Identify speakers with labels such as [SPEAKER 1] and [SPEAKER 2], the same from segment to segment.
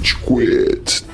[SPEAKER 1] Rage Quit.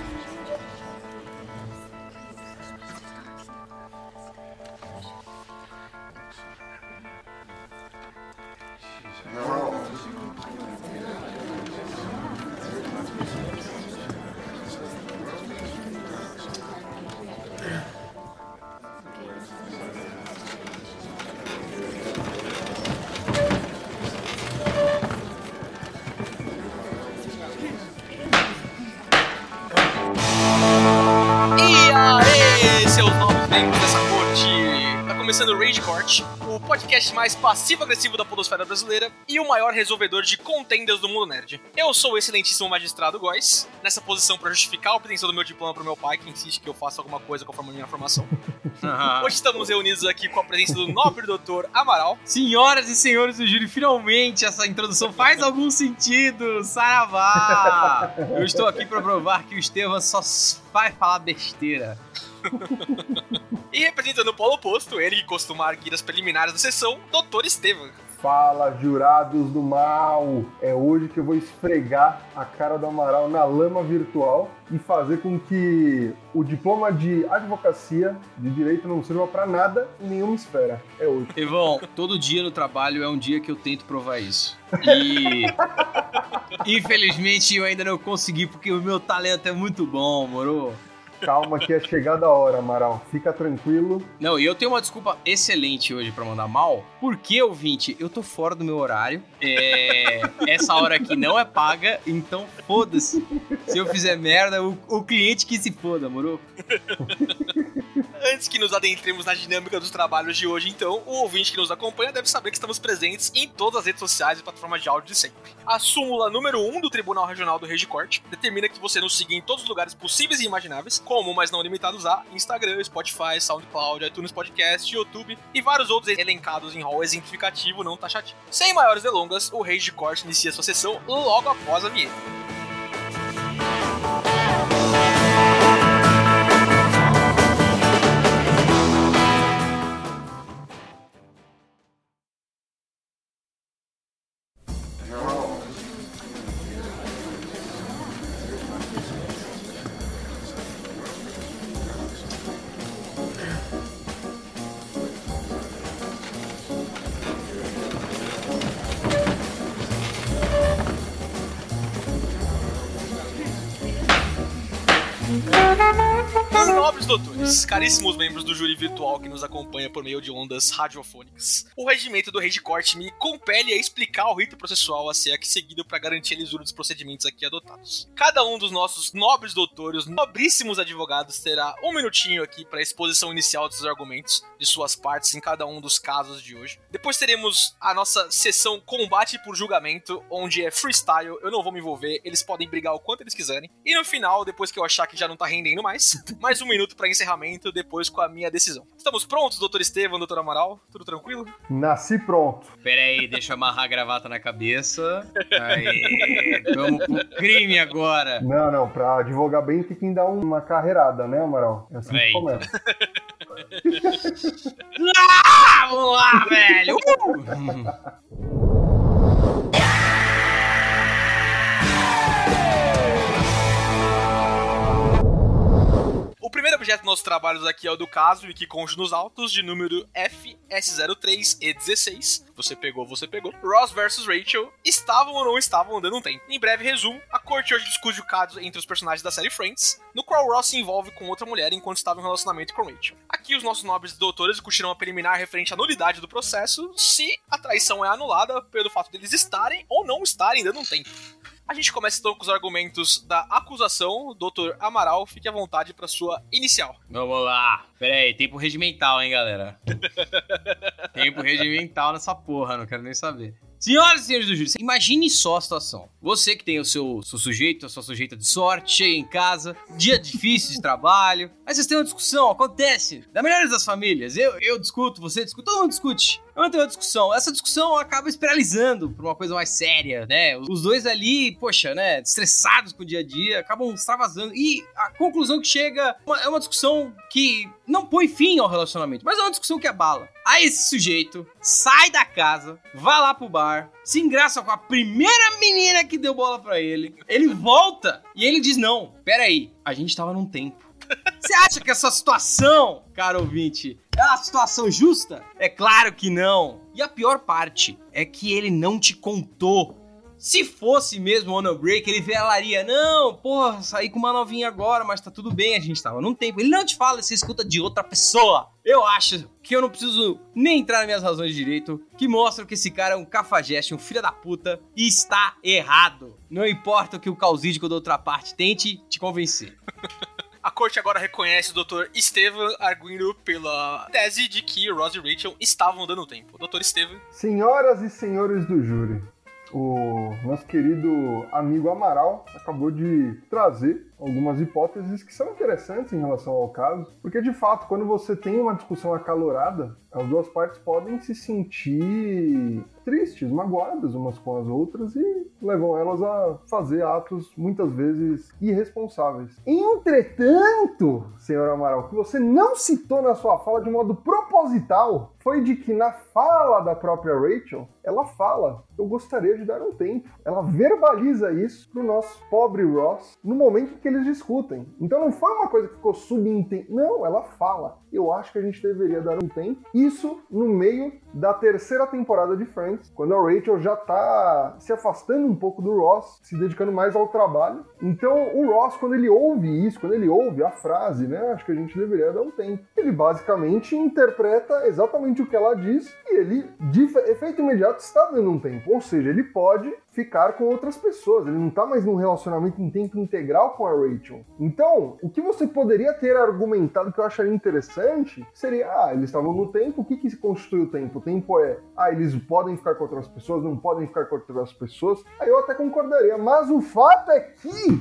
[SPEAKER 2] Mais passivo-agressivo da podosfera brasileira e o maior resolvedor de contenders do mundo nerd. Eu sou o excelentíssimo magistrado Góis, nessa posição pra justificar a obtenção do meu diploma pro meu pai, que insiste que eu faça alguma coisa conforme a minha formação. Hoje estamos reunidos aqui com a presença do nobre doutor Amaral.
[SPEAKER 3] Senhoras e senhores do júri, finalmente essa introdução faz algum sentido! Saravá! Eu estou aqui para provar que o Estevam só vai falar besteira.
[SPEAKER 2] E representando o polo oposto, ele que costuma arguir as preliminares da sessão, doutor Estevam.
[SPEAKER 4] Fala, jurados do mal! É hoje que eu vou esfregar a cara do Amaral na lama virtual e fazer com que o diploma de advocacia de direito não sirva pra nada em nenhuma esfera. É hoje.
[SPEAKER 3] Evão, todo dia no trabalho é um dia que eu tento provar isso. E. Infelizmente eu ainda não consegui, porque o meu talento é muito bom, moro?
[SPEAKER 4] Calma que é chegada a hora, Amaral. Fica tranquilo.
[SPEAKER 3] Não, e eu tenho uma desculpa excelente hoje pra mandar mal. Porque, ouvinte, eu tô fora do meu horário. É... Essa hora aqui não é paga, então foda-se. Se eu fizer merda, o, o cliente que se foda, moro?
[SPEAKER 2] Antes que nos adentremos na dinâmica dos trabalhos de hoje, então, o ouvinte que nos acompanha deve saber que estamos presentes em todas as redes sociais e plataformas de áudio de sempre. A súmula número 1 um do Tribunal Regional do Rede Corte determina que você nos siga em todos os lugares possíveis e imagináveis, como, mas não limitados a, Instagram, Spotify, SoundCloud, iTunes Podcast, YouTube e vários outros elencados em rol exemplificativo não taxativo. Sem maiores delongas, o Rage Corte inicia sua sessão logo após a vinheta. Caríssimos membros do júri virtual que nos acompanha por meio de ondas radiofônicas, o regimento do Rei de Corte me compele a explicar o rito processual a ser aqui seguido para garantir a lisura dos procedimentos aqui adotados. Cada um dos nossos nobres doutores, nobríssimos advogados, terá um minutinho aqui para a exposição inicial dos argumentos de suas partes em cada um dos casos de hoje. Depois teremos a nossa sessão combate por julgamento, onde é freestyle, eu não vou me envolver, eles podem brigar o quanto eles quiserem. E no final, depois que eu achar que já não tá rendendo mais, mais um minuto para encerramento, depois com a minha decisão. Estamos prontos, doutor Estevam, doutor Amaral? Tudo tranquilo?
[SPEAKER 4] Nasci pronto.
[SPEAKER 3] Pera aí, deixa eu amarrar a gravata na cabeça. Aí, vamos pro crime agora.
[SPEAKER 4] Não, não, pra advogar bem tem que dar uma carreirada, né, Amaral? É assim que começa.
[SPEAKER 3] Ah, vamos lá, velho! Uh!
[SPEAKER 2] O primeiro objeto dos nossos trabalhos aqui é o do caso Wikiconge nos autos, de número FS03E16. Você pegou, você pegou. Ross versus Rachel estavam ou não estavam andando um tempo. Em breve resumo, a corte hoje discute o caso entre os personagens da série Friends, no qual Ross se envolve com outra mulher enquanto estava em relacionamento com Rachel. Aqui os nossos nobres doutores discutirão a preliminar referente à nulidade do processo, se a traição é anulada pelo fato deles estarem ou não estarem dando um tempo. A gente começa então com os argumentos da acusação. Doutor Amaral, fique à vontade para sua inicial.
[SPEAKER 3] Vamos lá. Pera aí, tempo regimental, hein, galera? tempo regimental nessa porra, não quero nem saber. Senhoras e senhores do júri, imagine só a situação. Você que tem o seu, seu sujeito, a sua sujeita de sorte, chega em casa, dia difícil de trabalho, aí vocês têm uma discussão, acontece, da melhor das famílias. Eu, eu discuto, você discute, todo mundo discute. Vamos ter uma discussão. Essa discussão acaba espiralizando pra uma coisa mais séria, né? Os dois ali, poxa, né, estressados com o dia a dia, acabam extravasando. E a conclusão que chega é uma discussão que não põe fim ao relacionamento, mas é uma discussão que abala. Aí esse sujeito sai da casa, vai lá pro bar, se engraça com a primeira menina que deu bola pra ele. Ele volta e ele diz: Não, peraí, a gente tava num tempo. Você acha que essa situação, cara ouvinte, é uma situação justa? É claro que não. E a pior parte é que ele não te contou. Se fosse mesmo a break, ele falaria: Não, porra, saí com uma novinha agora, mas tá tudo bem, a gente tava num tempo. Ele não te fala, você escuta de outra pessoa. Eu acho que eu não preciso nem entrar nas minhas razões de direito, que mostram que esse cara é um cafajeste, um filho da puta, e está errado. Não importa o que o causídico da outra parte tente te convencer.
[SPEAKER 2] A corte agora reconhece o Dr. Estevam arguindo pela tese de que Ross e Rachel estavam dando tempo. Dr. Estevam.
[SPEAKER 4] Senhoras e senhores do júri, o nosso querido amigo Amaral acabou de trazer algumas hipóteses que são interessantes em relação ao caso, porque de fato, quando você tem uma discussão acalorada, as duas partes podem se sentir tristes, magoadas umas com as outras e levam elas a fazer atos muitas vezes irresponsáveis. Entretanto, senhor Amaral, o que você não citou na sua fala de modo proposital foi de que na fala da própria Rachel, ela fala: Eu gostaria de dar um tempo. Ela verbaliza isso pro nosso pobre Ross no momento que eles discutem. Então não foi uma coisa que ficou subentendida. Não, ela fala: Eu acho que a gente deveria dar um tempo. Isso no meio da terceira temporada de Friends, quando a Rachel já tá se afastando um pouco do Ross, se dedicando mais ao trabalho. Então o Ross, quando ele ouve isso, quando ele ouve a frase, né? Acho que a gente deveria dar um tempo. Ele basicamente interpreta exatamente o que ela diz e ele, de efeito imediato, está dando um tempo. Ou seja, ele pode ficar com outras pessoas. Ele não tá mais num relacionamento em tempo integral com a Rachel. Então, o que você poderia ter argumentado que eu acharia interessante seria: ah, eles estavam no tempo, o que, que constitui o tempo? O tempo é, ah, eles podem ficar com outras pessoas, não podem ficar com outras pessoas. Aí eu até concordaria, mas o fato é que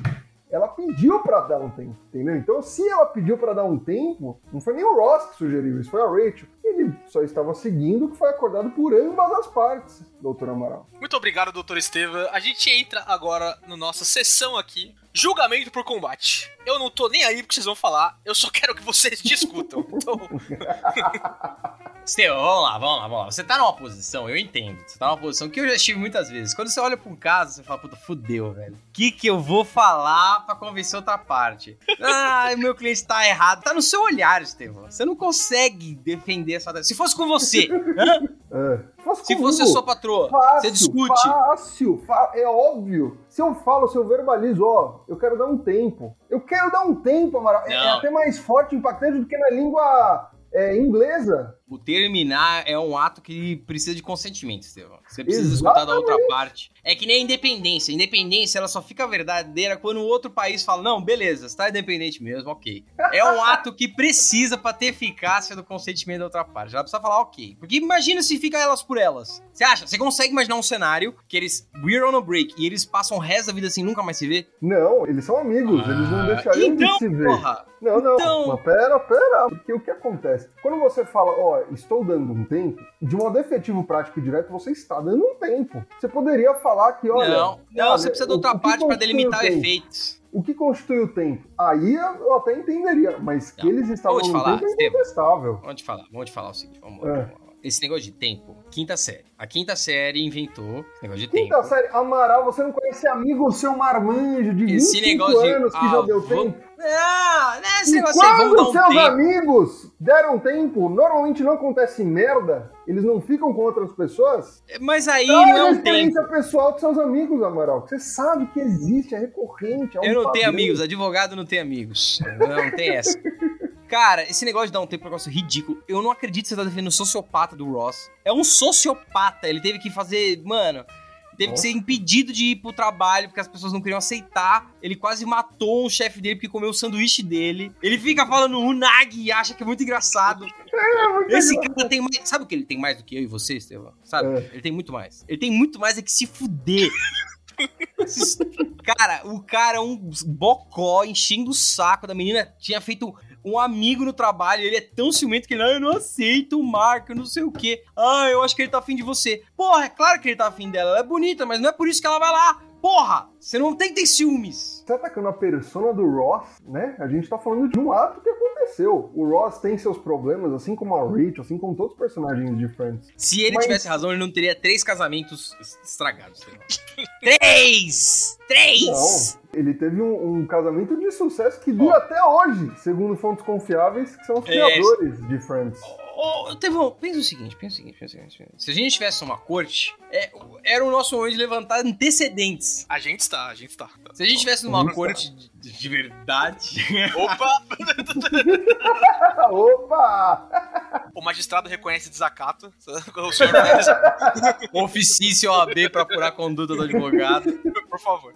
[SPEAKER 4] ela pediu para dar um tempo, entendeu? Então, se ela pediu para dar um tempo, não foi nem o Ross que sugeriu isso, foi a Rachel. Ele só estava seguindo o que foi acordado por ambas as partes, doutor Amaral.
[SPEAKER 2] Muito obrigado, doutor Estevam. A gente entra agora na nossa sessão aqui, julgamento por combate. Eu não tô nem aí porque vocês vão falar, eu só quero que vocês discutam. Então...
[SPEAKER 3] Estevão, vamos lá, vamos lá, vamos lá. Você tá numa posição, eu entendo. Você tá numa posição que eu já estive muitas vezes. Quando você olha pra um caso, você fala, puta, fudeu, velho. O que que eu vou falar pra convencer outra parte? Ah, o meu cliente tá errado. Tá no seu olhar, Estevão. Você não consegue defender essa... Se fosse com você?
[SPEAKER 4] É. Fosse
[SPEAKER 3] Se fosse a sua patroa,
[SPEAKER 4] fácil,
[SPEAKER 3] você discute.
[SPEAKER 4] Fácil, é óbvio. Se eu falo, se eu verbalizo, ó, eu quero dar um tempo. Eu quero dar um tempo, Amaral. É, é até mais forte e impactante do que na língua é, inglesa.
[SPEAKER 3] O terminar é um ato que precisa de consentimento, Estevão. Você precisa escutar da outra parte. É que nem a independência. A independência, ela só fica verdadeira quando o outro país fala, não, beleza, você tá independente mesmo, ok. É um ato que precisa pra ter eficácia do consentimento da outra parte. Ela precisa falar ok. Porque imagina se fica elas por elas. Você acha? Você consegue imaginar um cenário que eles, we're on a break, e eles passam o resto da vida assim, nunca mais se vê?
[SPEAKER 4] Não, eles são amigos, eles não deixariam
[SPEAKER 3] então,
[SPEAKER 4] de se ver.
[SPEAKER 3] porra,
[SPEAKER 4] Não, não,
[SPEAKER 3] Então-
[SPEAKER 4] mas pera, pera, porque o que acontece? Quando você fala, ó, estou dando um tempo, de modo efetivo, prático e direto, você está dando um tempo. Você poderia falar que, olha...
[SPEAKER 3] não, não, você precisa
[SPEAKER 4] o-
[SPEAKER 3] outra
[SPEAKER 4] que
[SPEAKER 3] parte
[SPEAKER 4] constitui
[SPEAKER 3] delimitar efeitos.
[SPEAKER 4] O que constitui o tempo? Aí eu até entenderia, mas que
[SPEAKER 3] Não,
[SPEAKER 4] eles estavam
[SPEAKER 3] te
[SPEAKER 4] no
[SPEAKER 3] falar,
[SPEAKER 4] tempo é incontestável.
[SPEAKER 3] Vamos te falar, vamos te falar o seguinte, vamos,
[SPEAKER 4] É.
[SPEAKER 3] vamos lá. Esse negócio de tempo, quinta série. A quinta série inventou esse negócio de
[SPEAKER 4] Quinta
[SPEAKER 3] tempo.
[SPEAKER 4] série, Amaral, você não conhece amigo seu marmanjo de
[SPEAKER 3] Esse
[SPEAKER 4] 25
[SPEAKER 3] negócio de-
[SPEAKER 4] anos que
[SPEAKER 3] ah,
[SPEAKER 4] já deu
[SPEAKER 3] vamos-
[SPEAKER 4] tempo?
[SPEAKER 3] Não, não é esse
[SPEAKER 4] E
[SPEAKER 3] negócio
[SPEAKER 4] quando seus amigos deram tempo, normalmente não acontece merda, eles não ficam com outras pessoas.
[SPEAKER 3] Mas aí
[SPEAKER 4] Traga
[SPEAKER 3] não é
[SPEAKER 4] a
[SPEAKER 3] um
[SPEAKER 4] experiência
[SPEAKER 3] tempo.
[SPEAKER 4] pessoal dos seus amigos, Amaral. Você sabe que existe, é recorrente. É um
[SPEAKER 3] Eu não tenho
[SPEAKER 4] padrão.
[SPEAKER 3] amigos, advogado não tem amigos. Não, tem essa. Cara, esse negócio de dar um tempo é um negócio ridículo. Eu não acredito que você tá defendendo o sociopata do Ross. É um sociopata. Ele teve que fazer. Mano. Teve que ser impedido de ir pro trabalho porque as pessoas não queriam aceitar. Ele quase matou um chefe dele porque comeu o sanduíche dele. Ele fica falando unagi e acha que é muito engraçado. Esse cara tem mais. Sabe o que ele tem mais do que eu e você, Estevão? Sabe?
[SPEAKER 4] É.
[SPEAKER 3] Ele tem muito mais. Ele tem muito mais é que se fuder. Cara, o cara é um bocó enchendo o saco da menina. Tinha feito um amigo no trabalho, ele é tão ciumento que ele, ah, eu não aceito o Marco, não sei o quê. Ah, eu acho que ele tá afim de você. Porra, é claro que ele tá afim dela, ela é bonita, mas não é por isso que ela vai lá. Porra, você não tem ter ciúmes.
[SPEAKER 4] Você tá atacando a persona do Ross, né? A gente tá falando de um ato que aconteceu. O Ross tem seus problemas, assim como a Rachel, assim como todos os personagens de Friends.
[SPEAKER 3] Se ele
[SPEAKER 4] Mas-
[SPEAKER 3] tivesse razão, ele não teria três casamentos estragados. três! Três!
[SPEAKER 4] Não. Ele teve um, um casamento de sucesso que dura até hoje, segundo fontes confiáveis, que são os
[SPEAKER 3] É.
[SPEAKER 4] criadores de Friends.
[SPEAKER 3] Ô, ô, Tevão, pensa o seguinte, pensa o seguinte, pensa o seguinte. pensa o seguinte. Se a gente tivesse uma corte, é, era o nosso momento de levantar antecedentes.
[SPEAKER 2] A gente está, a gente está.
[SPEAKER 3] Se a gente tivesse numa corte de, de verdade,
[SPEAKER 2] Opa!
[SPEAKER 4] Opa!
[SPEAKER 2] o magistrado reconhece desacato. O senhor
[SPEAKER 3] oficício OAB pra apurar a conduta do advogado.
[SPEAKER 2] por favor.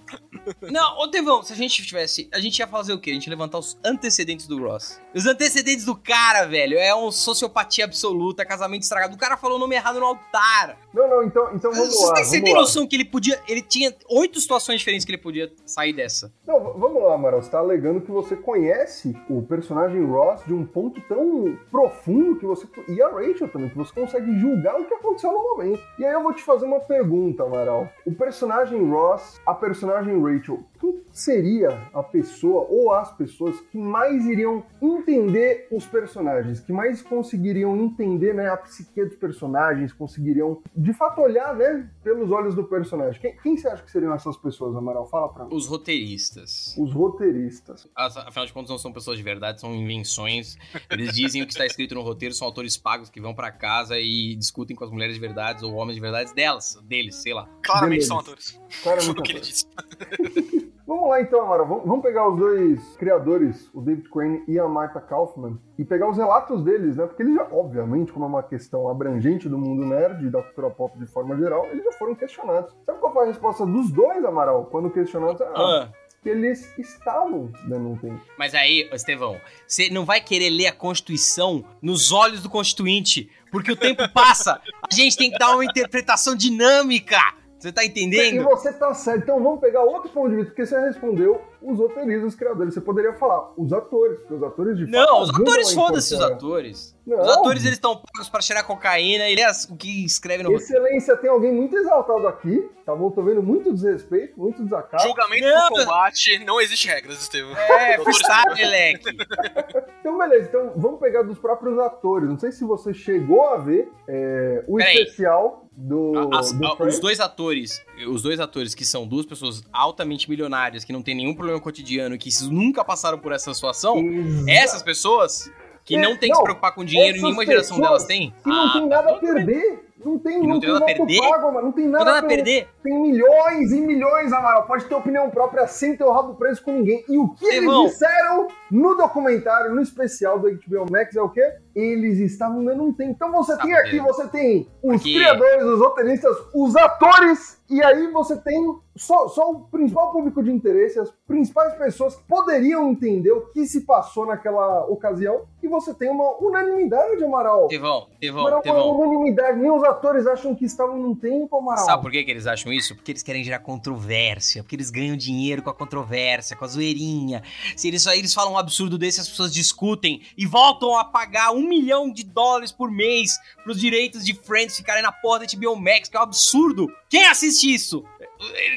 [SPEAKER 3] Não, ô Tevão, se a gente tivesse. A gente ia fazer o quê? A gente ia levantar os antecedentes do Ross. Os antecedentes do cara, velho, é um sociopatia absoluta, casamento estragado. O cara falou o nome errado no altar.
[SPEAKER 4] Não, não, então, então vamos
[SPEAKER 3] Você
[SPEAKER 4] lá.
[SPEAKER 3] você
[SPEAKER 4] vamos
[SPEAKER 3] tem
[SPEAKER 4] lá.
[SPEAKER 3] noção que ele podia. Ele tinha oito situações diferentes que ele podia sair dessa.
[SPEAKER 4] Não, vamos lá, Amaral. Você tá alegando que você conhece o personagem Ross de um ponto tão profundo que você. E a Rachel também, que você consegue julgar o que aconteceu no momento. E aí eu vou te fazer uma pergunta, Amaral. O personagem Ross, a personagem Rachel, quem seria a pessoa ou as pessoas que mais iriam entender os personagens, que mais conseguiriam entender né, a psique dos personagens, conseguiriam de fato olhar né, pelos olhos do personagem? Quem, quem você acha que seriam essas pessoas, Amaral? Fala pra mim.
[SPEAKER 3] Os roteiristas.
[SPEAKER 4] Os roteiristas.
[SPEAKER 3] As- Afinal de contas, não são pessoas de verdade, são invenções. Eles dizem o que está escrito no roteiro, são autores pagos que vão pra casa e discutem com as mulheres de verdade ou homens de verdade delas, deles, sei lá.
[SPEAKER 2] Claramente
[SPEAKER 4] Beleza.
[SPEAKER 2] são atores.
[SPEAKER 4] Claramente
[SPEAKER 2] Tudo que ele
[SPEAKER 4] atores.
[SPEAKER 2] disse.
[SPEAKER 4] Vamos lá então, Amara. Vamos pegar os dois criadores, o David Crane e a Martha Kaufman, e pegar os relatos deles, né? Porque eles já, obviamente, como é uma questão abrangente do mundo nerd e da cultura pop de forma geral, eles já foram questionados. Sabe qual foi a resposta dos dois, Amaral, quando questionados? Ah,
[SPEAKER 3] Ah,
[SPEAKER 4] que eles estavam dando um tempo.
[SPEAKER 3] mas aí, Estevão, você não vai querer ler a Constituição nos olhos do Constituinte, porque o tempo passa. A gente tem que dar uma interpretação dinâmica. Você tá
[SPEAKER 4] E
[SPEAKER 3] entendendo?
[SPEAKER 4] você tá certo. Então vamos pegar outro ponto de vista, porque você respondeu os roteiristas, os criadores. Você poderia falar os atores, porque os atores de fato
[SPEAKER 3] Não, os atores,
[SPEAKER 4] a
[SPEAKER 3] foda-se os atores.
[SPEAKER 4] Não.
[SPEAKER 3] Os atores, eles estão pagos pra cheirar cocaína, ele é o que escreve no.
[SPEAKER 4] Excelência, tem alguém muito exaltado aqui, tá bom? Tô vendo muito desrespeito, muito desacato.
[SPEAKER 2] Julgamento
[SPEAKER 3] Não,
[SPEAKER 2] por combate, não existe regras, Estevam.
[SPEAKER 3] É, freestyle, moleque.
[SPEAKER 4] Então, beleza, então vamos pegar dos próprios atores. Não sei se você chegou a ver é, o
[SPEAKER 3] Peraí.
[SPEAKER 4] especial do,
[SPEAKER 3] As-
[SPEAKER 4] do
[SPEAKER 3] a- os dois atores, os dois atores que são duas pessoas altamente milionárias, que não tem nenhum problema cotidiano, que nunca passaram por essa situação,
[SPEAKER 4] Exa-
[SPEAKER 3] essas pessoas que não tem que
[SPEAKER 4] não,
[SPEAKER 3] se preocupar com dinheiro nenhuma geração delas tem.
[SPEAKER 4] Que não
[SPEAKER 3] Ah,
[SPEAKER 4] tem
[SPEAKER 3] tá
[SPEAKER 4] nada a perder. Não tem,
[SPEAKER 3] Que não tem nada a perder?
[SPEAKER 4] pago, mano. Não tem
[SPEAKER 3] Não
[SPEAKER 4] nada,
[SPEAKER 3] nada a perder.
[SPEAKER 4] Tem milhões e milhões, Amaral. Pode ter opinião própria sem ter o rabo preso com ninguém. E o que
[SPEAKER 3] Irmão.
[SPEAKER 4] eles disseram no documentário, no especial do HBO Max é o quê? Eles estavam dando um tempo. Então você
[SPEAKER 3] Tá
[SPEAKER 4] tem aqui, você tem os
[SPEAKER 3] Porque-
[SPEAKER 4] criadores, os roteiristas, os atores, e aí você tem só, só o principal público de interesse, as principais pessoas que poderiam entender o que se passou naquela ocasião, e você tem uma unanimidade, Amaral.
[SPEAKER 3] Tevão, Tevão,
[SPEAKER 4] Amaral, uma
[SPEAKER 3] Tevão.
[SPEAKER 4] unanimidade. Nem os atores acham que estavam num tempo, Amaral.
[SPEAKER 3] Sabe por que, que eles acham isso? Porque eles querem gerar controvérsia, porque eles ganham dinheiro com a controvérsia, com a zoeirinha. Se eles, eles falam absurdo desse, as pessoas discutem e voltam a pagar um milhão de dólares por mês pros direitos de Friends ficarem na porra da HBO Max, que é um absurdo. Quem assiste isso?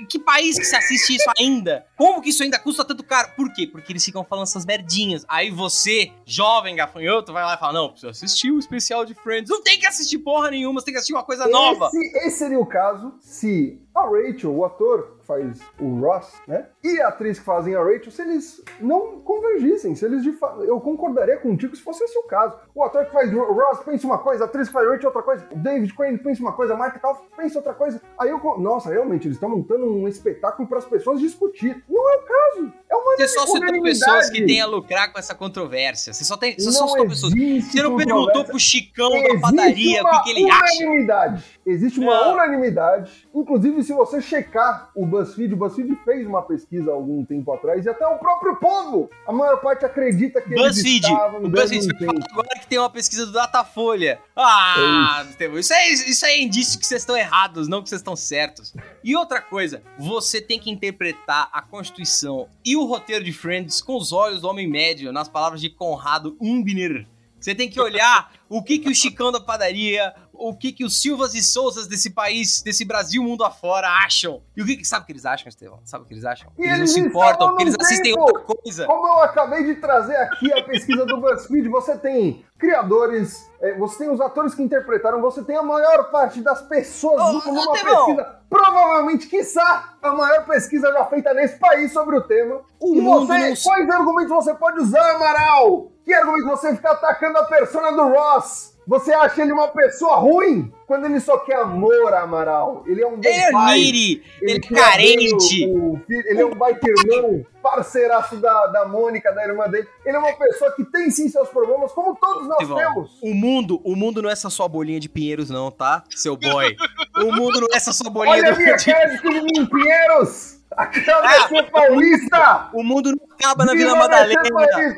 [SPEAKER 3] Que país que se assiste isso ainda? Como que isso ainda custa tanto caro? Por quê? Porque eles ficam falando essas merdinhas. Aí você, jovem gafanhoto, vai lá e fala: Não, precisa assistir o especial de Friends. Não tem que assistir porra nenhuma, você tem que assistir uma coisa nova.
[SPEAKER 4] Esse, esse seria o caso se a Rachel, o ator que faz o Ross, né? E a atriz que fazem a Rachel, se eles não convergissem, se eles. Eu concordaria contigo se fosse esse o caso. O ator que faz o Ross pensa uma coisa, a atriz que faz Rachel outra coisa, o David Crane pensa uma coisa, a Martha Kaufman pensa outra coisa. Aí eu. Nossa, realmente, eles estão montando um espetáculo para as pessoas discutir. Não é o caso. É uma
[SPEAKER 3] Você só citou pessoas que têm a lucrar com essa controvérsia. Você só, tem, você só
[SPEAKER 4] Não
[SPEAKER 3] citou pessoas. Você não perguntou pro Chicão da padaria o que, que ele acha.
[SPEAKER 4] unanimidade. Existe uma
[SPEAKER 3] Não.
[SPEAKER 4] unanimidade. Inclusive, se você checar o BuzzFeed, o BuzzFeed fez uma pesquisa há algum tempo atrás e até o próprio povo, a maior parte acredita que
[SPEAKER 3] BuzzFeed. O BuzzFeed agora que tem uma pesquisa do Datafolha. Ah, Estevão, isso isso aí é indício que vocês estão errados, não que vocês estão certos. E outra coisa, você tem que interpretar a Constituição e o o roteiro de Friends com os olhos do homem médio, nas palavras de Conrado Umbner. Você tem que olhar o que, que o Chicão da padaria, o que, que os Silvas e Souzas desse país, desse Brasil mundo afora acham. E o que, que sabe o que eles acham, Estevão? Sabe o que eles acham? Eles,
[SPEAKER 4] eles
[SPEAKER 3] não se importam, porque eles assistem outra coisa.
[SPEAKER 4] Como eu acabei de trazer aqui a pesquisa do BuzzFeed, você tem criadores, é, você tem os atores que interpretaram, você tem a maior parte das pessoas
[SPEAKER 3] ô,
[SPEAKER 4] numa
[SPEAKER 3] Tevão.
[SPEAKER 4] pesquisa, provavelmente, quiçá, a maior pesquisa já feita nesse país sobre o tema.
[SPEAKER 3] O
[SPEAKER 4] e você,
[SPEAKER 3] não-
[SPEAKER 4] quais argumentos você pode usar, Amaral? Que argumento você fica atacando a persona do Ross? Você acha ele uma pessoa ruim? Quando ele só quer amor, Amaral. Ele é um bom
[SPEAKER 3] Ele é
[SPEAKER 4] pai.
[SPEAKER 3] niri, ele é carente.
[SPEAKER 4] o- o filho- ele é um baita irmão, parceiraço da, da Mônica, da irmã dele. Ele é uma pessoa que tem sim seus problemas, como todos nós
[SPEAKER 3] Estevão,
[SPEAKER 4] temos.
[SPEAKER 3] O mundo, o mundo não é essa sua bolinha de pinheiros, não, tá? Seu boy. O mundo não é essa sua bolinha
[SPEAKER 4] Olha a
[SPEAKER 3] do-
[SPEAKER 4] minha
[SPEAKER 3] de...
[SPEAKER 4] cara de em Pinheiros! Aquela
[SPEAKER 3] Ah.
[SPEAKER 4] ah, paulista!
[SPEAKER 3] O mundo não acaba na Vila
[SPEAKER 4] Viva a
[SPEAKER 3] Madalena.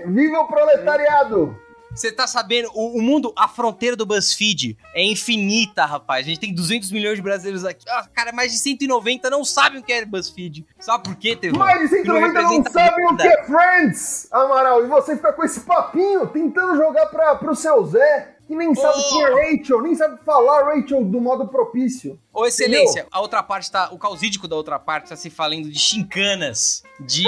[SPEAKER 4] Viva o proletariado!
[SPEAKER 3] Você tá sabendo, o, o mundo, a fronteira do BuzzFeed é infinita, rapaz. A gente tem 200 milhões de brasileiros aqui. Ah, cara, mais de 190 não sabem o que é BuzzFeed. Sabe por quê, Tevão?
[SPEAKER 4] Mais de 190 não
[SPEAKER 3] representa
[SPEAKER 4] sabem o que é Friends, Amaral. E você fica com esse papinho tentando jogar pra, pro seu Zé, que nem sabe
[SPEAKER 3] Oh.
[SPEAKER 4] quem é Rachel, nem sabe falar Rachel do modo propício.
[SPEAKER 3] Ô, excelência, a outra parte tá. O causídico da outra parte tá se falando de chincanas, de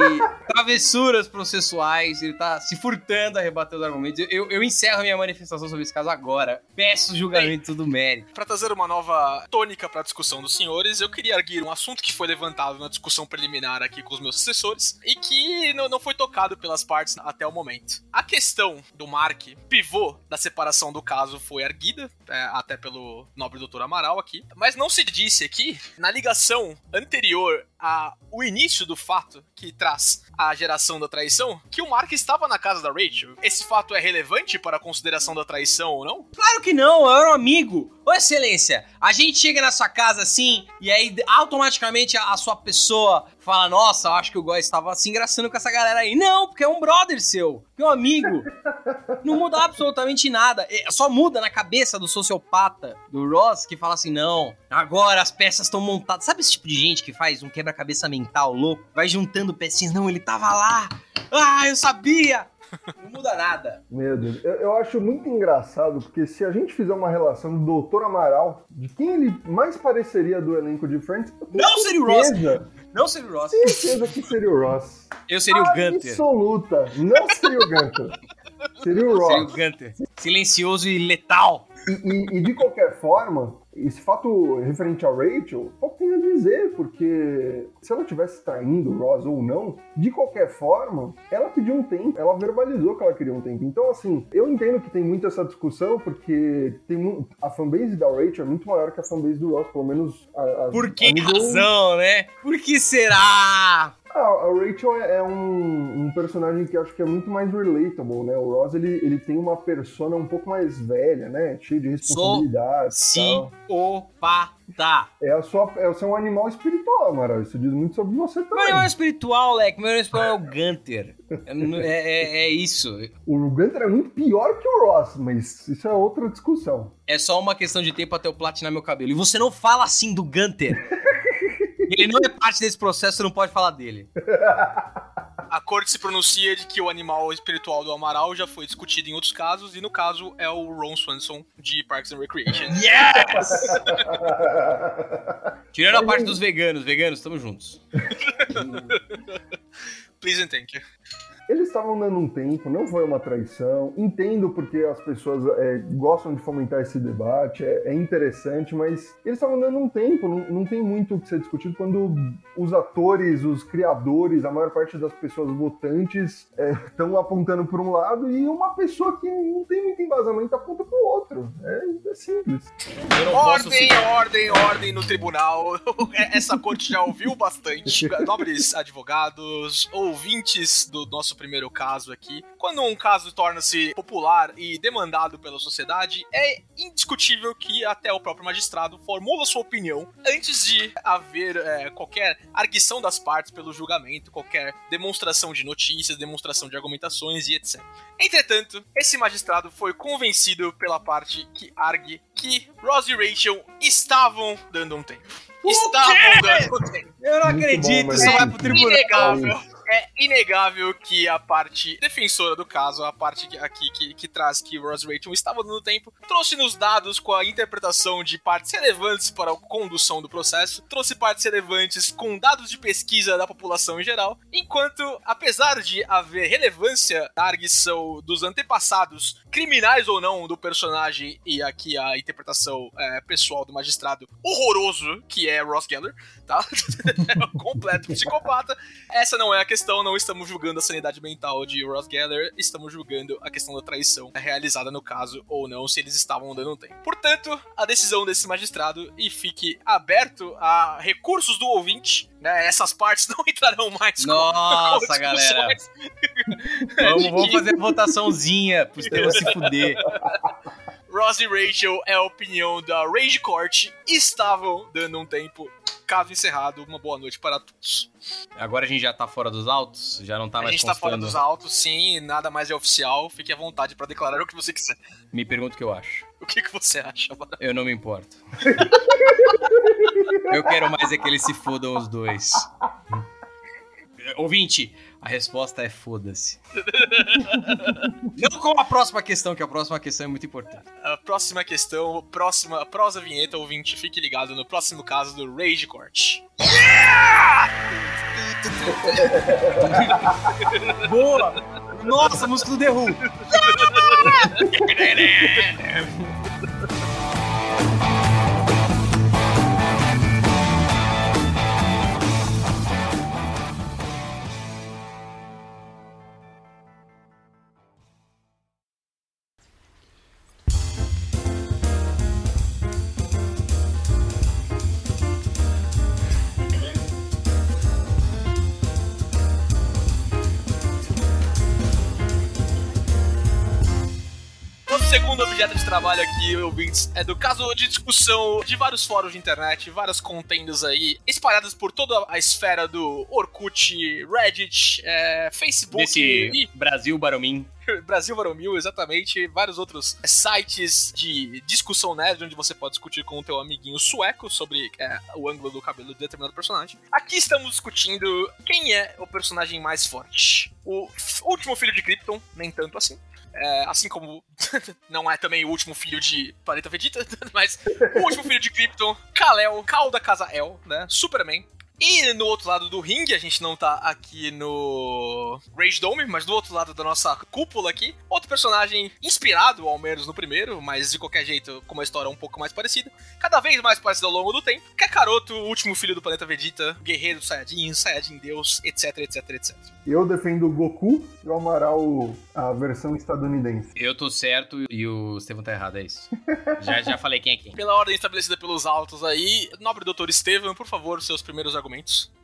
[SPEAKER 3] travessuras processuais, ele tá se furtando a rebater os argumentos. Eu, eu, encerro a minha manifestação sobre esse caso agora. Peço o julgamento do mérito.
[SPEAKER 2] Pra trazer uma nova tônica pra discussão dos senhores, eu queria arguir um assunto que foi levantado na discussão preliminar aqui com os meus assessores e que não, não foi tocado pelas partes até o momento. A questão do Mark, pivô da separação do caso, foi arguida, é, até pelo nobre doutor Amaral aqui, mas não se disse aqui, na ligação anterior ao início do fato que traz a geração da traição, que o Mark estava na casa da Rachel. Esse fato é relevante para a consideração da traição ou não?
[SPEAKER 3] Claro que não, eu era um amigo. Ô, excelência, a gente chega na sua casa assim, e aí automaticamente a, a sua pessoa fala: Nossa, eu acho que o Góis estava se engraçando com essa galera aí. Não, porque é um brother seu, meu amigo. Não muda absolutamente nada. É, Só muda na cabeça do sociopata, do Ross, que fala assim: Não, agora as peças estão montadas. Sabe esse tipo de gente que faz um quebra-cabeça mental louco? Vai juntando pecinhas. Não, ele tava lá. Ah, eu sabia. Não muda nada.
[SPEAKER 4] Meu Deus, eu, eu acho muito engraçado, porque se a gente fizer uma relação do Dr. Amaral, de quem ele mais pareceria do elenco de Friends,
[SPEAKER 3] Não seria o Ross. Não seria o Ross.
[SPEAKER 4] certeza que seria o Ross.
[SPEAKER 3] Eu seria o Gunter.
[SPEAKER 4] Absoluta. Não seria o Gunter. Seria o
[SPEAKER 3] Seria o
[SPEAKER 4] Ross.
[SPEAKER 3] Gunter. Silencioso e letal.
[SPEAKER 4] E, e- e de qualquer forma, esse fato referente a Rachel, pouco tem a dizer, porque se ela tivesse traindo o Ross ou não, de qualquer forma, ela pediu um tempo, ela verbalizou que ela queria um tempo. Então, assim, eu entendo que tem muito essa discussão, porque tem a fanbase da Rachel é muito maior que a fanbase do Ross, pelo menos a, a,
[SPEAKER 3] Por
[SPEAKER 4] a
[SPEAKER 3] que
[SPEAKER 4] nível-
[SPEAKER 3] razão, né? Por que será?
[SPEAKER 4] Ah, a Rachel é, é um, um personagem que eu acho que é muito mais relatable, né? O Ross, ele, ele tem uma persona um pouco mais velha, né? Cheio de responsabilidades e tal.
[SPEAKER 3] Psicopata.
[SPEAKER 4] É, a sua, é o seu animal espiritual, Amaral. Isso diz muito sobre você
[SPEAKER 3] Meu
[SPEAKER 4] também.
[SPEAKER 3] irmão espiritual, Leque. Meu irmão espiritual é o Gunter. É, é- é isso.
[SPEAKER 4] O Gunter é muito pior que o Ross, mas isso é outra discussão.
[SPEAKER 3] É só uma questão de tempo até eu platinar meu cabelo. E você não fala assim do Gunter. Ele não é parte desse processo, você não pode falar dele.
[SPEAKER 2] A corte se pronuncia de que o animal espiritual do Amaral já foi discutido em outros casos, e no caso é o Ron Swanson de Parks and Recreation.
[SPEAKER 3] Yes! Tirando a parte dos veganos. Veganos, estamos juntos.
[SPEAKER 2] Please and thank you.
[SPEAKER 4] Eles estavam dando um tempo, não foi uma traição. Entendo porque as pessoas é, gostam de fomentar esse debate, é, é interessante, mas eles estavam dando um tempo, não, não tem muito o que ser discutido quando os atores, os criadores, a maior parte das pessoas votantes estão apontando para um lado e uma pessoa que não tem muito embasamento aponta para o outro. É, é simples.
[SPEAKER 2] Ordem, ordem, ordem no tribunal. Essa corte já ouviu bastante. Nobres advogados, ouvintes do nosso primeiro caso aqui. Quando um caso torna-se popular e demandado pela sociedade, é indiscutível que até o próprio magistrado formula sua opinião antes de haver é, qualquer arguição das partes pelo julgamento, qualquer demonstração de notícias, demonstração de argumentações e etc. Entretanto, esse magistrado foi convencido pela parte que argue que Ross e Rachel estavam dando um tempo. Estavam dando um tempo.
[SPEAKER 3] Eu não acredito,
[SPEAKER 4] bom,
[SPEAKER 3] isso
[SPEAKER 4] mas-
[SPEAKER 3] vai pro tribunal.
[SPEAKER 2] Inegável. É inegável que a parte defensora do caso, a parte aqui que, que traz que Ross Rachel estava dando tempo, trouxe nos dados com a interpretação de partes relevantes para a condução do processo, trouxe partes relevantes com dados de pesquisa da população em geral, enquanto, apesar de haver relevância na arguição dos antepassados, criminais ou não, do personagem e aqui a interpretação é, pessoal do magistrado horroroso que é Ross Geller, tá? é um completo psicopata. Essa não é a questão, não estamos julgando a sanidade mental de Ross Geller, estamos julgando a questão da traição realizada no caso ou não, se eles estavam dando tempo. Portanto, a decisão desse magistrado e fique aberto a recursos do ouvinte, né? Essas partes não entrarão mais
[SPEAKER 3] Nossa,
[SPEAKER 2] com
[SPEAKER 3] galera. Vamos, vamos fazer a votaçãozinha pros temas se fuder.
[SPEAKER 2] Ross e Rachel é a opinião da Rage Court estavam dando um tempo. Caso encerrado, uma boa noite para todos.
[SPEAKER 3] Agora a gente já tá fora dos autos? Já não tá
[SPEAKER 2] a
[SPEAKER 3] mais
[SPEAKER 2] gente tá fora
[SPEAKER 3] constando.
[SPEAKER 2] dos autos, sim, nada mais é oficial. Fique à vontade para declarar o que você quiser.
[SPEAKER 3] Me pergunta o que eu acho.
[SPEAKER 2] O que, que você acha, mano?
[SPEAKER 3] Eu não me importo. eu quero mais é que eles se fodam os dois. Ouvinte, a resposta é foda-se. não com a próxima questão, que a próxima questão é muito importante.
[SPEAKER 2] A próxima questão, próxima prosa vinheta, ouvinte, fique ligado no próximo caso do Rage Court.
[SPEAKER 3] Boa! Nossa, música do The Who.
[SPEAKER 2] objeto de trabalho aqui, ouvintes, é do caso de discussão de vários fóruns de internet, várias contendas aí, espalhadas por toda a esfera do Orkut, Reddit, é, Facebook
[SPEAKER 3] Desse
[SPEAKER 2] e
[SPEAKER 3] Brasil Baromim.
[SPEAKER 2] Brasil Varomil, exatamente, vários outros sites de discussão nerd, onde você pode discutir com o teu amiguinho sueco sobre é, o ângulo do cabelo de determinado personagem. Aqui estamos discutindo quem é o personagem mais forte. O último filho de Krypton, nem tanto assim. É, assim como não é também o último filho de Planeta Vegeta, mas o último filho de Krypton, Kal-El, Kal da Casa El, né? Superman. E no outro lado do ringue, a gente não tá aqui no Rage Dome, mas do outro lado da nossa cúpula aqui, outro personagem inspirado, ao menos no primeiro, mas de qualquer jeito, com uma história um pouco mais parecida, cada vez mais parecida ao longo do tempo, Kakaroto, o último filho do planeta Vegeta, guerreiro do Saiyajin, Saiyajin Deus, etc, etc, etc.
[SPEAKER 4] Eu defendo o Goku e o Amaral a versão estadunidense.
[SPEAKER 3] Eu tô certo e o Estevão tá errado, é isso. Já, já falei quem é quem.
[SPEAKER 2] Pela ordem estabelecida pelos autos aí, nobre doutor Estevam, por favor, seus primeiros argumentos.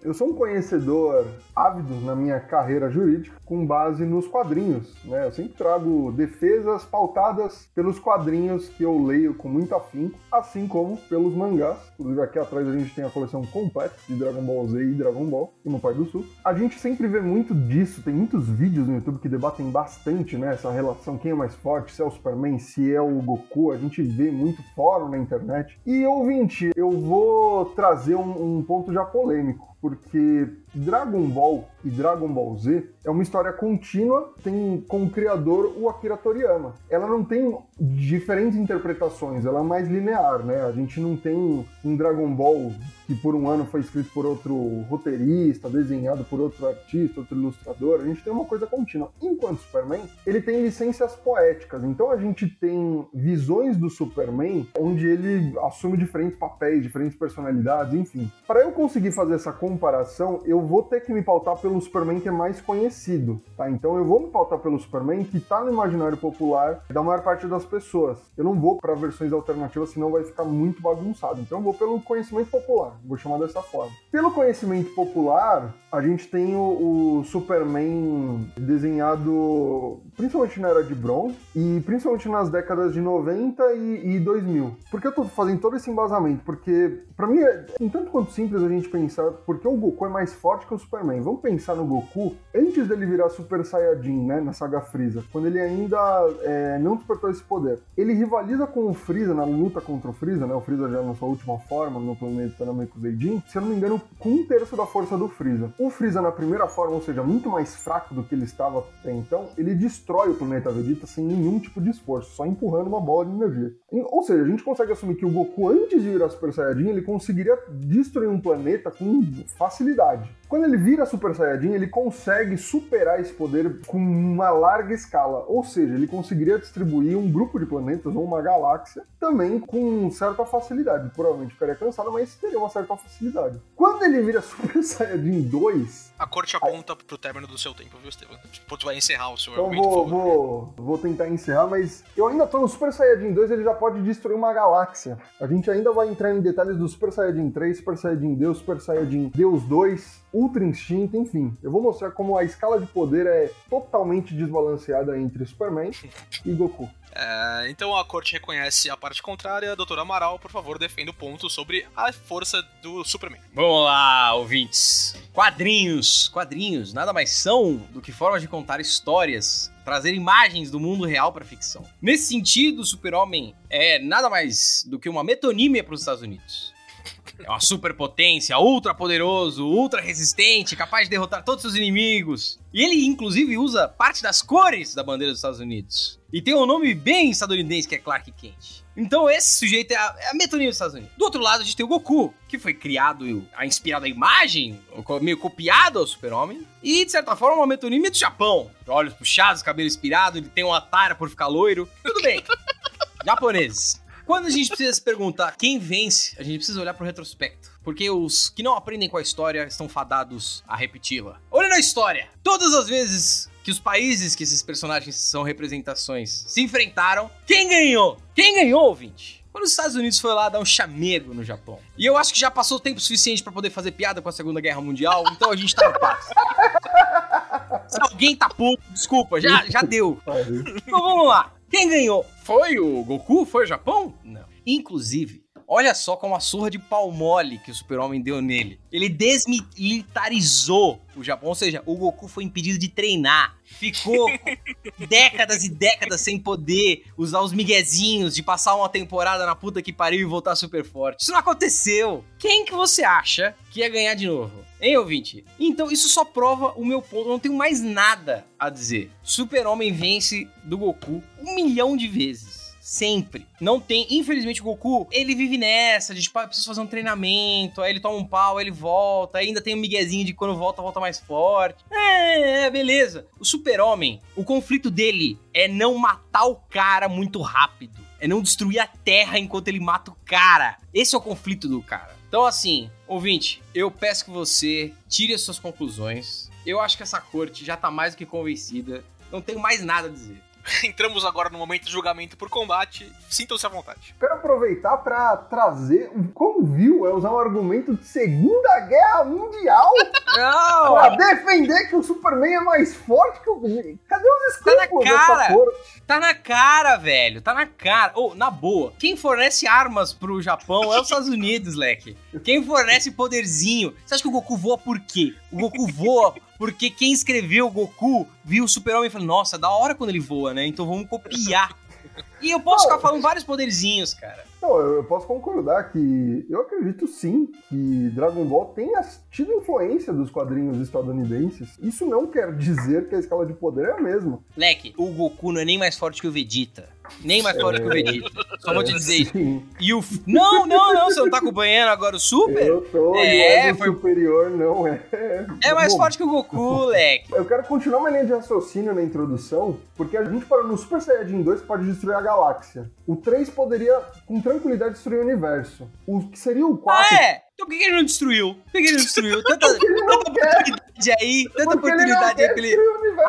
[SPEAKER 4] Eu sou um conhecedor ávido na minha carreira jurídica com base nos quadrinhos, né? Eu sempre trago defesas pautadas pelos quadrinhos que eu leio com muito afinco, assim como pelos mangás. Inclusive aqui atrás a gente tem a coleção completa de Dragon Ball Z e Dragon Ball, e Pai do Sul. A gente sempre vê muito disso, tem muitos vídeos no YouTube que debatem bastante, né, essa relação, quem é mais forte, se é o Superman, se é o Goku, a gente vê muito fórum na internet. E ouvinte, eu vou trazer um, um ponto polêmico polêmico. Porque Dragon Ball e Dragon Ball Z é uma história contínua, tem como criador o Akira Toriyama. Ela não tem diferentes interpretações, ela é mais linear, né? A gente não tem um Dragon Ball que por um ano foi escrito por outro roteirista, desenhado por outro artista, outro ilustrador, a gente tem uma coisa contínua. Enquanto Superman, ele tem licenças poéticas, então a gente tem visões do Superman onde ele assume diferentes papéis, diferentes personalidades, enfim. Para eu conseguir fazer essa comparação, eu vou ter que me pautar pelo Superman que é mais conhecido, tá? Então eu vou me pautar pelo Superman que tá no imaginário popular da maior parte das pessoas. Eu não vou para versões alternativas, senão vai ficar muito bagunçado. Então eu vou pelo conhecimento popular, vou chamar dessa forma. Pelo conhecimento popular, a gente tem o, o Superman desenhado principalmente na era de bronze e principalmente nas décadas de 90 e, e 2000. Por que eu tô fazendo todo esse embasamento? Porque, para mim, é um tanto quanto simples a gente pensar por porque o Goku é mais forte que o Superman. Vamos pensar no Goku antes dele virar Super Saiyajin, né, na saga Freeza, quando ele ainda é, não despertou esse poder. Ele rivaliza com o Freeza na luta contra o Freeza, né? O Freeza já na sua última forma no planeta Namekuseidin, se eu não me engano, com um terço da força do Freeza. O Freeza na primeira forma, ou seja, muito mais fraco do que ele estava até então, ele destrói o planeta Vegeta sem nenhum tipo de esforço, só empurrando uma bola de energia. Ou seja, a gente consegue assumir que o Goku, antes de virar Super Saiyajin, ele conseguiria destruir um planeta com facilidade. Quando ele vira Super Saiyajin, ele consegue superar esse poder com uma larga escala. Ou seja, ele conseguiria distribuir um grupo de planetas ou uma galáxia também com certa facilidade. Provavelmente ficaria cansado, mas teria uma certa facilidade. Quando ele vira Super Saiyajin 2.
[SPEAKER 2] A corte aponta pro término do seu tempo, viu, Estevam? Tipo, tu vai encerrar o seu
[SPEAKER 4] então
[SPEAKER 2] argumento.
[SPEAKER 4] Vou, vou, vou tentar encerrar, mas eu ainda tô no Super Saiyajin 2, ele já pode destruir uma galáxia. A gente ainda vai entrar em detalhes do Super Saiyajin 3, Super Saiyajin Deus, Super Saiyajin Deus 2, Ultra Instinto, enfim. Eu vou mostrar como a escala de poder é totalmente desbalanceada entre Superman e Goku.
[SPEAKER 2] É, então a corte reconhece a parte contrária. Doutor Amaral, por favor, defenda o ponto sobre a força do Superman.
[SPEAKER 3] Vamos lá, ouvintes. Quadrinhos. Quadrinhos nada mais são do que formas de contar histórias, trazer imagens do mundo real para ficção. Nesse sentido, o Super-Homem é nada mais do que uma metonímia para os Estados Unidos. É uma superpotência, ultra poderoso, ultra resistente, capaz de derrotar todos os seus inimigos. E ele, inclusive, usa parte das cores da bandeira dos Estados Unidos. E tem um nome bem estadunidense que é Clark Kent. Então esse sujeito é a, é a metonímia dos Estados Unidos. Do outro lado, a gente tem o Goku, que foi criado, a inspirado a imagem, meio copiado ao super-homem. E, de certa forma, uma metonímia do Japão. Olhos puxados, cabelo inspirado, ele tem uma tara por ficar loiro. Tudo bem. Japoneses. Quando a gente precisa se perguntar quem vence, a gente precisa olhar pro retrospecto. Porque os que não aprendem com a história estão fadados a repeti-la. Olha na história! Todas as vezes que os países que esses personagens são representações se enfrentaram, quem ganhou? Quem ganhou, ouvinte? Quando os Estados Unidos foi lá dar um chamego no Japão. E eu acho que já passou tempo suficiente para poder fazer piada com a Segunda Guerra Mundial, então a gente tá no paz. Se alguém tá puto, desculpa, já, já deu. Então vamos lá. Quem ganhou? Foi o Goku? Foi o Japão? Não. Inclusive, olha só como a surra de pau mole que o super-homem deu nele. Ele desmilitarizou o Japão, ou seja, o Goku foi impedido de treinar. Ficou décadas e décadas sem poder usar os miguezinhos de passar uma temporada na puta que pariu e voltar super forte. Isso não aconteceu. Quem que você acha que ia ganhar de novo? Hein, ouvinte? Então, isso só prova o meu ponto. Eu não tenho mais nada a dizer. Super-Homem vence do Goku um milhão de vezes. Sempre. Não tem. Infelizmente, o Goku, ele vive nessa, de tipo, ah, preciso fazer um treinamento, aí ele toma um pau, aí ele volta, aí ainda tem um miguezinho de quando volta, volta mais forte. É, é beleza. O Super-Homem, o conflito dele é não matar o cara muito rápido. É não destruir a Terra enquanto ele mata o cara. Esse é o conflito do cara. Então, assim, ouvinte, eu peço que você tire as suas conclusões. Eu acho que essa corte já tá mais do que convencida. Não tenho mais nada a dizer.
[SPEAKER 2] Entramos agora no momento de julgamento por combate. Sintam-se à vontade.
[SPEAKER 4] Quero aproveitar para trazer um como viu é usar um argumento de Segunda Guerra Mundial
[SPEAKER 3] Não!
[SPEAKER 4] pra defender que o Superman é mais forte que o. Cadê os
[SPEAKER 3] Tá na cara.
[SPEAKER 4] dessa corte?
[SPEAKER 3] Tá na cara, velho. Tá na cara. Ou, na boa, quem fornece armas pro Japão é os Estados Unidos, leque. Quem fornece poderzinho. Você acha que o Goku voa por quê? O Goku voa porque quem escreveu o Goku viu o Super-Homem e falou: Nossa, da hora quando ele voa, né? Então vamos copiar. E eu posso ficar falando vários poderzinhos, cara.
[SPEAKER 4] Não, eu eu posso concordar que eu acredito sim que Dragon Ball tenha tido influência dos quadrinhos estadunidenses. Isso não quer dizer que a escala de poder é a mesma.
[SPEAKER 3] Leque, o Goku não é nem mais forte que o Vegeta. Nem mais forte que o Vegeta. Só vou te dizer isso.
[SPEAKER 4] Sim,
[SPEAKER 3] E o. Não, não, não, você não tá acompanhando agora o Super?
[SPEAKER 4] eu tô
[SPEAKER 3] É,
[SPEAKER 4] e o
[SPEAKER 3] foi-
[SPEAKER 4] superior não é.
[SPEAKER 3] É mais
[SPEAKER 4] Bom,
[SPEAKER 3] forte que o Goku, leque.
[SPEAKER 4] Eu quero continuar uma linha de raciocínio na introdução, porque a gente parou no Super Saiyajin 2 que pode destruir a galáxia. O 3 poderia, com tranquilidade, destruir o universo. O que seria o 4
[SPEAKER 3] Ah, é? Então por que que ele não destruiu? Por que que ele não destruiu? Tanta, tanta oportunidade aí, tanta
[SPEAKER 4] Porque
[SPEAKER 3] oportunidade aí pra ele.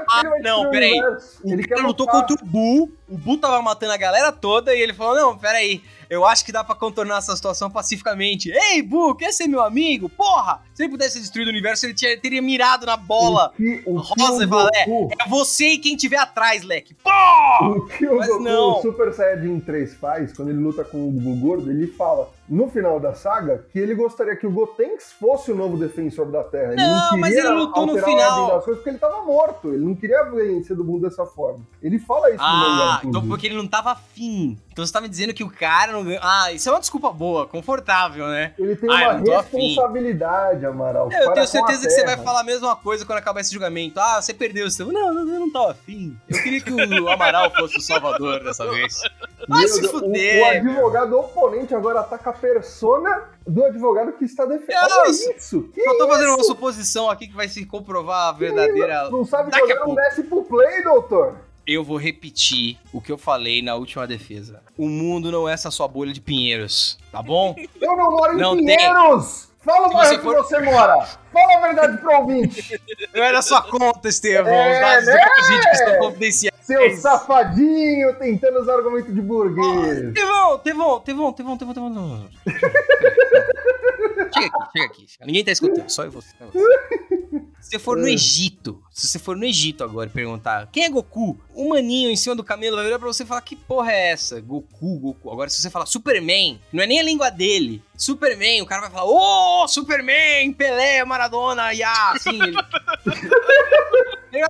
[SPEAKER 3] Ah, não, peraí. O
[SPEAKER 4] Ele
[SPEAKER 3] lutou contra o Buu, o Buu tava matando a galera toda e ele falou: Não, peraí, eu acho que dá pra contornar essa situação pacificamente. Ei, Bu, quer ser meu amigo? Porra! Se ele pudesse destruir o universo, ele tinha- teria mirado na bola.
[SPEAKER 4] O que, o
[SPEAKER 3] Rosa
[SPEAKER 4] o
[SPEAKER 3] fala, é, é você e quem tiver atrás, leque. Porra!
[SPEAKER 4] O que o
[SPEAKER 3] Mas
[SPEAKER 4] Goku
[SPEAKER 3] não.
[SPEAKER 4] Super Saiyajin 3 faz, quando ele luta com o Goku Gordo, ele fala, no final da saga, que ele gostaria que o Gotenks fosse o novo defensor da Terra. Ele
[SPEAKER 3] Não,
[SPEAKER 4] não,
[SPEAKER 3] mas ele lutou no final.
[SPEAKER 4] ordem das coisas porque ele tava morto. Ele não queria vencer do mundo dessa forma. Ele fala isso no mangá,
[SPEAKER 3] Ah, então porque ele não tava afim. Então você tá me dizendo que o cara não ganhou. Ah, isso é uma desculpa boa, confortável, né?
[SPEAKER 4] Ele tem
[SPEAKER 3] Ah, eu
[SPEAKER 4] uma
[SPEAKER 3] não
[SPEAKER 4] responsabilidade, Amaral.
[SPEAKER 3] Eu
[SPEAKER 4] para
[SPEAKER 3] tenho certeza que você vai falar a mesma coisa quando acabar esse julgamento. Ah, você perdeu o seu. Não, não, eu não tava afim. Eu queria que o Amaral fosse o salvador dessa vez. Vai
[SPEAKER 4] Meu
[SPEAKER 3] se
[SPEAKER 4] Deus, o-
[SPEAKER 3] fuder,
[SPEAKER 4] O, advogado oponente agora ataca a persona do advogado que está defendendo.
[SPEAKER 3] Não,
[SPEAKER 4] Olha
[SPEAKER 3] eu
[SPEAKER 4] isso! Que
[SPEAKER 3] Só tô fazendo uma suposição aqui que vai se comprovar a verdadeira.
[SPEAKER 4] Não sabe
[SPEAKER 3] Daqui a
[SPEAKER 4] jogar, não desce pro play, doutor.
[SPEAKER 3] Eu vou repetir o que eu falei na última defesa. O mundo não é essa sua bolha de pinheiros, tá bom?
[SPEAKER 4] Eu não moro em
[SPEAKER 3] Não tem.
[SPEAKER 4] Pinheiros! Fala o bairro
[SPEAKER 3] você
[SPEAKER 4] que
[SPEAKER 3] for-
[SPEAKER 4] você mora! Fala a verdade pro ouvinte!
[SPEAKER 3] Não é da sua conta, Estevão.
[SPEAKER 4] É,
[SPEAKER 3] Os dados
[SPEAKER 4] né?
[SPEAKER 3] do vídeo estão confidenciais.
[SPEAKER 4] Seu safadinho tentando usar argumento de burguês!
[SPEAKER 3] Tevão, Tevão, Tevão, Tevão, Tevão, Tevão, Tevão. Chega aqui, chega aqui. Ninguém tá escutando, só eu e você. Se você for no Egito, se você for no Egito agora e perguntar quem é Goku, o maninho em cima do camelo vai olhar pra você e falar que porra é essa? Goku, Goku. Agora se você falar Superman, não é nem a língua dele. Superman, o cara vai falar, ô, Superman, Pelé, Maradona, ya, assim. ele-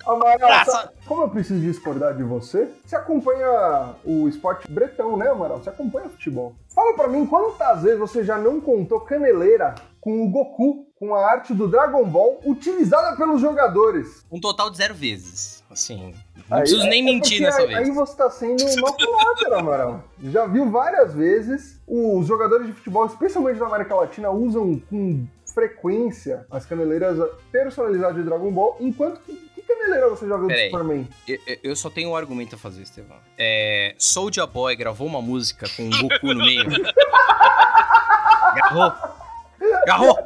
[SPEAKER 4] Amaral, sabe- como eu preciso discordar de você, você acompanha o esporte bretão, né, Amaral? Você acompanha futebol. Fala pra mim quantas vezes você já não contou caneleira com o Goku, com a arte do Dragon Ball, utilizada pelos jogadores.
[SPEAKER 3] Um total de zero vezes. Assim, não
[SPEAKER 4] Aí-
[SPEAKER 3] preciso nem
[SPEAKER 4] é
[SPEAKER 3] mentir nessa
[SPEAKER 4] aí,
[SPEAKER 3] vez.
[SPEAKER 4] Aí você tá sendo uma palavra, Amaral. Já viu várias vezes os jogadores de futebol, especialmente da América Latina, usam com frequência as caneleiras personalizadas de Dragon Ball, enquanto que, caneleira você já viu
[SPEAKER 3] Peraí.
[SPEAKER 4] do Superman?
[SPEAKER 3] Eu, eu- eu só tenho um argumento a fazer, Estevão. É, Soulja Boy gravou uma música com o Goku no meio. Gravou? Gravou?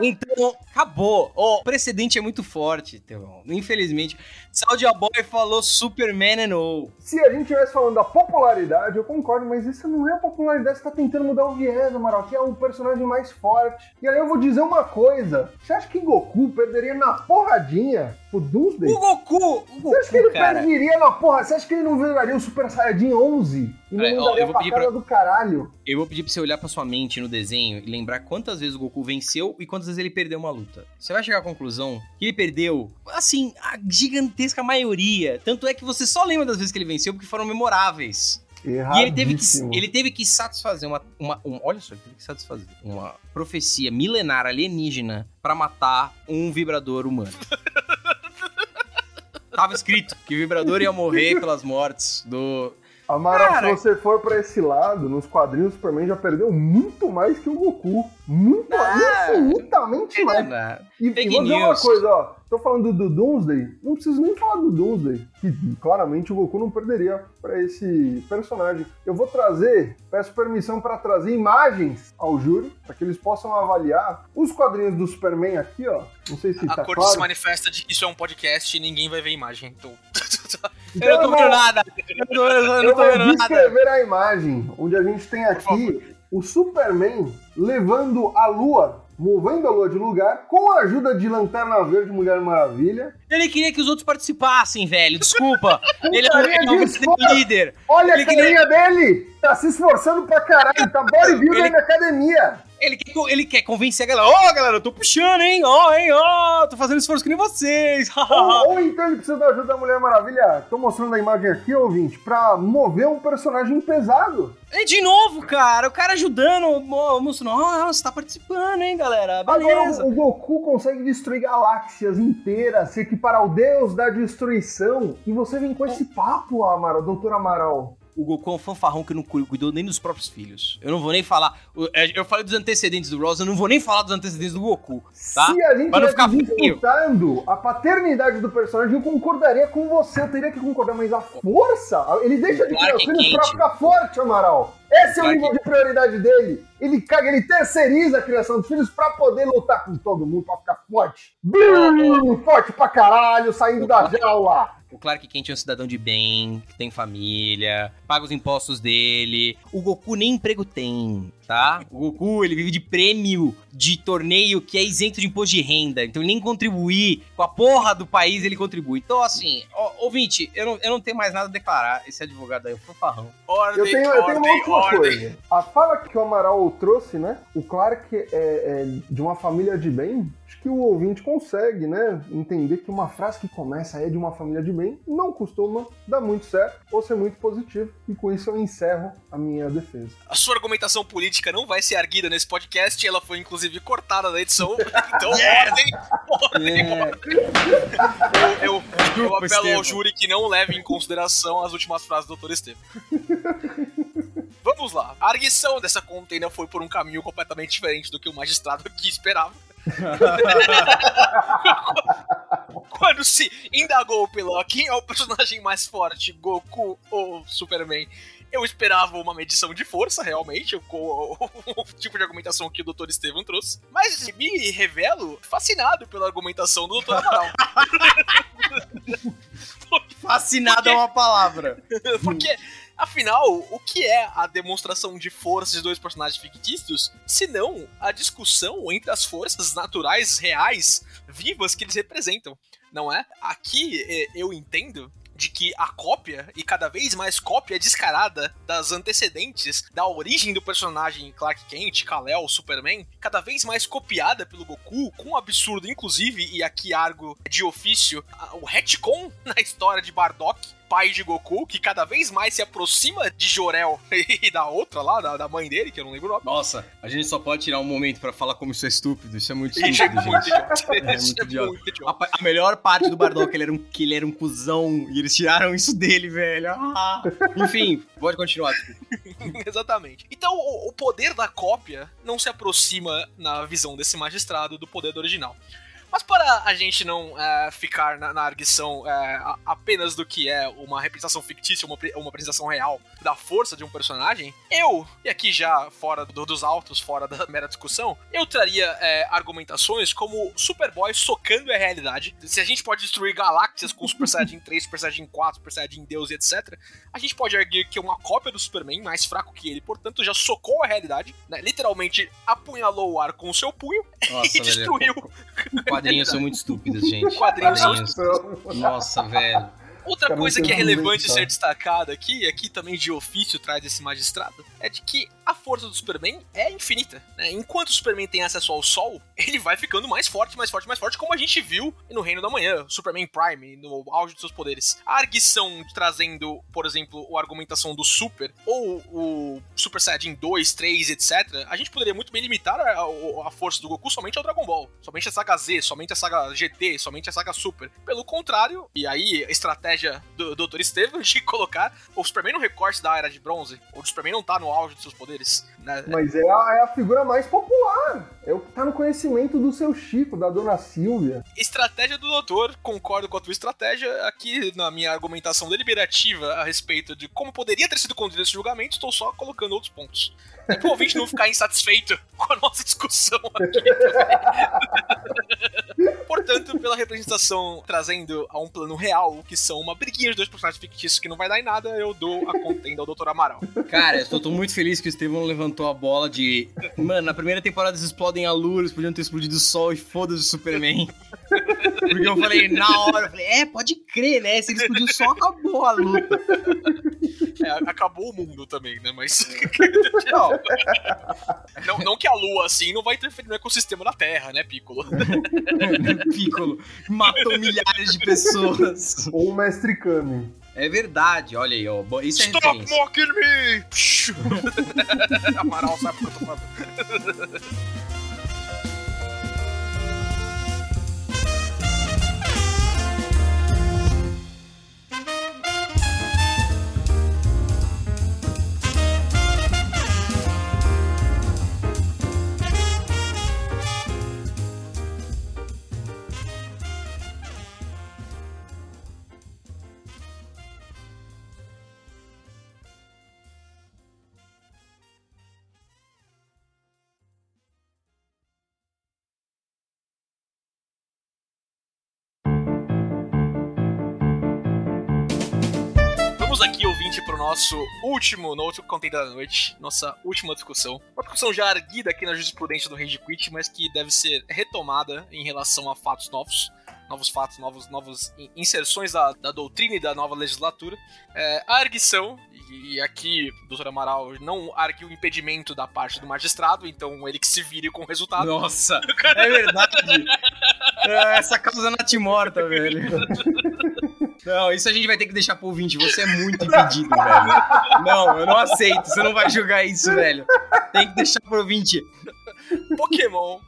[SPEAKER 3] Então, acabou. O precedente é muito forte, Estevão. Infelizmente, Soulja Boy falou Superman and all.
[SPEAKER 4] Se a gente estivesse falando da popularidade, eu concordo, mas isso não é a popularidade, você tá tentando mudar o viés, Amaral, que é o personagem mais forte. E aí eu vou dizer uma coisa: você acha que Goku perderia na porradinha pro Doomsday?
[SPEAKER 3] O Goku! O
[SPEAKER 4] Você acha que ele
[SPEAKER 3] Goku, cara.
[SPEAKER 4] perderia na porra? Você acha que ele não viraria o Super Saiyajin 11? E não
[SPEAKER 3] ó, eu vou
[SPEAKER 4] pra
[SPEAKER 3] pedir pra-
[SPEAKER 4] do caralho?
[SPEAKER 3] Eu vou pedir pra você olhar pra sua mente no desenho e lembrar quantas vezes o Goku venceu e quantas vezes ele perdeu uma luta. Você vai chegar à conclusão que ele perdeu, assim, a gigantesca maioria. Tanto é que você só lembra das vezes que ele venceu porque foram memoráveis. E ele teve que, ele teve que satisfazer uma, uma, um- Olha só, ele teve que satisfazer uma profecia milenar alienígena pra matar um vibrador humano. Tava escrito que o vibrador ia morrer pelas mortes do.
[SPEAKER 4] Amaral,
[SPEAKER 3] Cara-
[SPEAKER 4] se você for pra esse lado, nos quadrinhos o Superman já perdeu muito mais que o Goku. Muito,
[SPEAKER 3] Ah,
[SPEAKER 4] infinitamente mais. E,
[SPEAKER 3] Fake
[SPEAKER 4] e vou dizer uma coisa, ó. Tô falando do Doomsday, não preciso nem falar do Doomsday, que claramente o Goku não perderia pra esse personagem. Eu vou trazer, peço permissão pra trazer imagens ao júri, pra que eles possam avaliar os quadrinhos do Superman aqui, ó. Não sei se
[SPEAKER 2] A
[SPEAKER 4] tá
[SPEAKER 2] corte se
[SPEAKER 4] claro.
[SPEAKER 2] manifesta de que isso é um podcast e ninguém vai ver imagem. Então.
[SPEAKER 4] Então
[SPEAKER 3] eu não tô vendo nada! Eu, tô- eu não tô vendo nada!
[SPEAKER 4] descrever a imagem, onde a gente tem aqui o Superman levando a lua, movendo a lua de lugar, com a ajuda de Lanterna Verde Mulher Maravilha.
[SPEAKER 3] Ele queria que os outros participassem, velho. Desculpa. ele é um, é líder.
[SPEAKER 4] Olha
[SPEAKER 3] Ele
[SPEAKER 4] a carinha dele! Tá se esforçando pra caralho, tá bodybuilder
[SPEAKER 3] Ele-
[SPEAKER 4] na academia.
[SPEAKER 3] Ele quer, ele quer convencer a galera. Ó, galera, eu tô puxando, hein? Ó, hein? Ó, tô fazendo esforço que nem vocês.
[SPEAKER 4] ou, ou então ele precisa da ajuda da Mulher Maravilha. Tô mostrando a imagem aqui, ouvinte, pra mover um personagem pesado.
[SPEAKER 3] e de novo, cara. O cara ajudando, mo- mostrando. Ó, você tá participando, hein, galera? Beleza.
[SPEAKER 4] Agora o, o Goku consegue destruir galáxias inteiras, se equipar ao deus da destruição. E você vem com esse papo, Amaral, doutor Amaral.
[SPEAKER 3] O Goku é um fanfarrão que não cu- cuidou nem dos próprios filhos. Eu não vou nem falar. é, Eu falei dos antecedentes do Rosa, eu não vou nem falar dos antecedentes do Goku. Tá?
[SPEAKER 4] Se a gente estivesse disputando a paternidade do personagem, eu concordaria com você, eu teria que concordar, mas a força, ele deixa de criar os filhos pra ficar forte, Amaral. Esse é o nível de prioridade dele. Ele caga, ele terceiriza a criação dos filhos pra poder lutar com todo mundo, pra ficar forte. Bum, forte pra caralho, saindo da jaula.
[SPEAKER 3] O Clark Kent é um cidadão de bem, que tem família, paga os impostos dele. O Goku nem emprego tem, tá? O Goku, ele vive de prêmio de torneio que é isento de imposto de renda. Então ele nem contribuir com a porra do país, ele contribui. Então, assim, ó, ouvinte, eu não, eu não tenho mais nada a declarar. Esse advogado aí é um fanfarrão.
[SPEAKER 2] Ordem,
[SPEAKER 4] Eu tenho, eu tenho
[SPEAKER 2] ordem,
[SPEAKER 4] uma última
[SPEAKER 2] ordem.
[SPEAKER 4] coisa. A fala que o Amaral trouxe, né? O Clark é, é de uma família de bem. Acho que o ouvinte consegue, né? Entender que uma frase que começa é de uma família de bem não costuma dar muito certo ou ser muito positivo. E com isso eu encerro a minha defesa.
[SPEAKER 2] A sua argumentação política não vai ser erguida nesse podcast, ela foi inclusive cortada da edição. Então, ordem, ordem,
[SPEAKER 3] É,
[SPEAKER 2] Eu, eu, eu apelo
[SPEAKER 3] Estevam.
[SPEAKER 2] ao júri que não leve em consideração as últimas frases do Dr. Estevam. Vamos lá. A arguição dessa contenda foi por um caminho completamente diferente do que o magistrado aqui esperava. Quando se indagou pelo quem é o personagem mais forte, Goku ou Superman, eu esperava uma medição de força, realmente, com o, o tipo de argumentação que o Dr. Estevam trouxe. Mas me revelo fascinado pela argumentação do Dr. Amaral.
[SPEAKER 3] fascinado é uma palavra.
[SPEAKER 2] Porque, afinal, o que é a demonstração de força de dois personagens fictícios, se não a discussão entre as forças naturais, reais, vivas que eles representam, não é? Aqui eh, eu entendo de que a cópia, e cada vez mais cópia descarada das antecedentes, da origem do personagem Clark Kent, Kal-El, Superman, cada vez mais copiada pelo Goku, com um absurdo, inclusive, e aqui argo de ofício, o retcon na história de Bardock, pai de Goku, que cada vez mais se aproxima de Jorel e da outra lá, da, da mãe dele, que eu não lembro o nome.
[SPEAKER 3] Nossa, a gente só pode tirar um momento pra falar como isso é estúpido. Isso é muito
[SPEAKER 2] é
[SPEAKER 3] estúpido, gente. É muito
[SPEAKER 2] é
[SPEAKER 3] idiota.
[SPEAKER 2] muito
[SPEAKER 3] A,
[SPEAKER 2] idiota.
[SPEAKER 3] pa- a melhor parte do Bardock, ele era um, que ele era um cuzão e eles tiraram isso dele, velho. Ah. Enfim, pode continuar.
[SPEAKER 2] Exatamente. Então, o, o poder da cópia não se aproxima, na visão desse magistrado, do poder do original. Mas para a gente não é, ficar na, na arguição é, apenas do que é uma representação fictícia, uma, uma apresentação real da força de um personagem, eu, e aqui já fora do- dos autos, fora da mera discussão, eu traria é, argumentações como Superboy socando a realidade. Se a gente pode destruir galáxias com Super Saiyajin 3, Super Saiyajin 4, Super Saiyajin Deus e etc., a gente pode arguir que é uma cópia do Superman, mais fraco que ele, portanto já socou a realidade, né? literalmente apunhalou o ar com o seu punho
[SPEAKER 3] Nossa,
[SPEAKER 2] e destruiu.
[SPEAKER 3] Quadrinhos são muito estúpidos, gente.
[SPEAKER 2] Quadrinhos são
[SPEAKER 4] Então,
[SPEAKER 3] Nossa, velho.
[SPEAKER 2] Outra coisa que é relevante ser destacada aqui, e aqui também de ofício traz esse magistrado, é de que a força do Superman é infinita. né? Enquanto o Superman tem acesso ao Sol, ele vai ficando mais forte, mais forte, mais forte, como a gente viu no Reino da Manhã, Superman Prime, no auge dos seus poderes. A arguição trazendo, por exemplo, a argumentação do Super, ou o Super Saiyajin 2, 3, etc., a gente poderia muito bem limitar a, a- a força do Goku somente ao Dragon Ball, somente a saga Z, somente a saga GT, somente a saga Super. Pelo contrário, e aí a estratégia do Dr. Estevam de colocar o Superman no recorte da Era de Bronze, o Superman não tá no auge dos seus poderes, né?
[SPEAKER 4] Mas é a, é a figura mais popular. É o que tá no conhecimento do seu Chico, da dona Silvia.
[SPEAKER 2] Estratégia do doutor, concordo com a tua estratégia. Aqui na minha argumentação deliberativa a respeito de como poderia ter sido conduzido esse julgamento, estou só colocando outros pontos. É pro ouvinte não ficar insatisfeito com a nossa discussão aqui. Portanto, pela representação trazendo a um plano real, que são uma briguinha de dois personagens fictícios que não vai dar em nada, eu dou a contenda ao Dr. Amaral.
[SPEAKER 3] Cara, eu tô, tô muito feliz que o Estevão levantou a bola de. Mano, na primeira temporada eles explodem a lua, eles podiam ter explodido o sol e foda-se o Superman. Porque eu falei, na hora, eu falei, é, pode crer, né? Se ele explodiu o sol, acabou a luta.
[SPEAKER 2] É, acabou o mundo também, né? Mas.
[SPEAKER 3] Não,
[SPEAKER 2] não, não que a lua, assim, não vai interferir no ecossistema da Terra, né, Piccolo?
[SPEAKER 3] Piccolo matou milhares de pessoas.
[SPEAKER 4] Ou o Mestre Kami.
[SPEAKER 3] É verdade, olha aí, ó. Isso é
[SPEAKER 2] Stop
[SPEAKER 3] referência.
[SPEAKER 2] mocking me! Amaral sabe o que eu tô falando. Vamos aqui, ouvinte, pro nosso último Note Content da noite, nossa última discussão. Uma discussão já arguida aqui na jurisprudência do Rage Quit, mas que deve ser retomada em relação a fatos novos novos fatos, novos, novas inserções da, da doutrina e da nova legislatura. É, a arguição, e aqui o doutor Amaral não argue o impedimento da parte do magistrado, então ele que se vire com o resultado.
[SPEAKER 3] Nossa, é verdade. é, essa causa natimorta, velho. Não, isso a gente vai ter que deixar pro ouvinte. Você é muito impedido, velho. Não, eu não aceito. Você não vai julgar isso, velho. Tem que deixar pro ouvinte.
[SPEAKER 2] Pokémon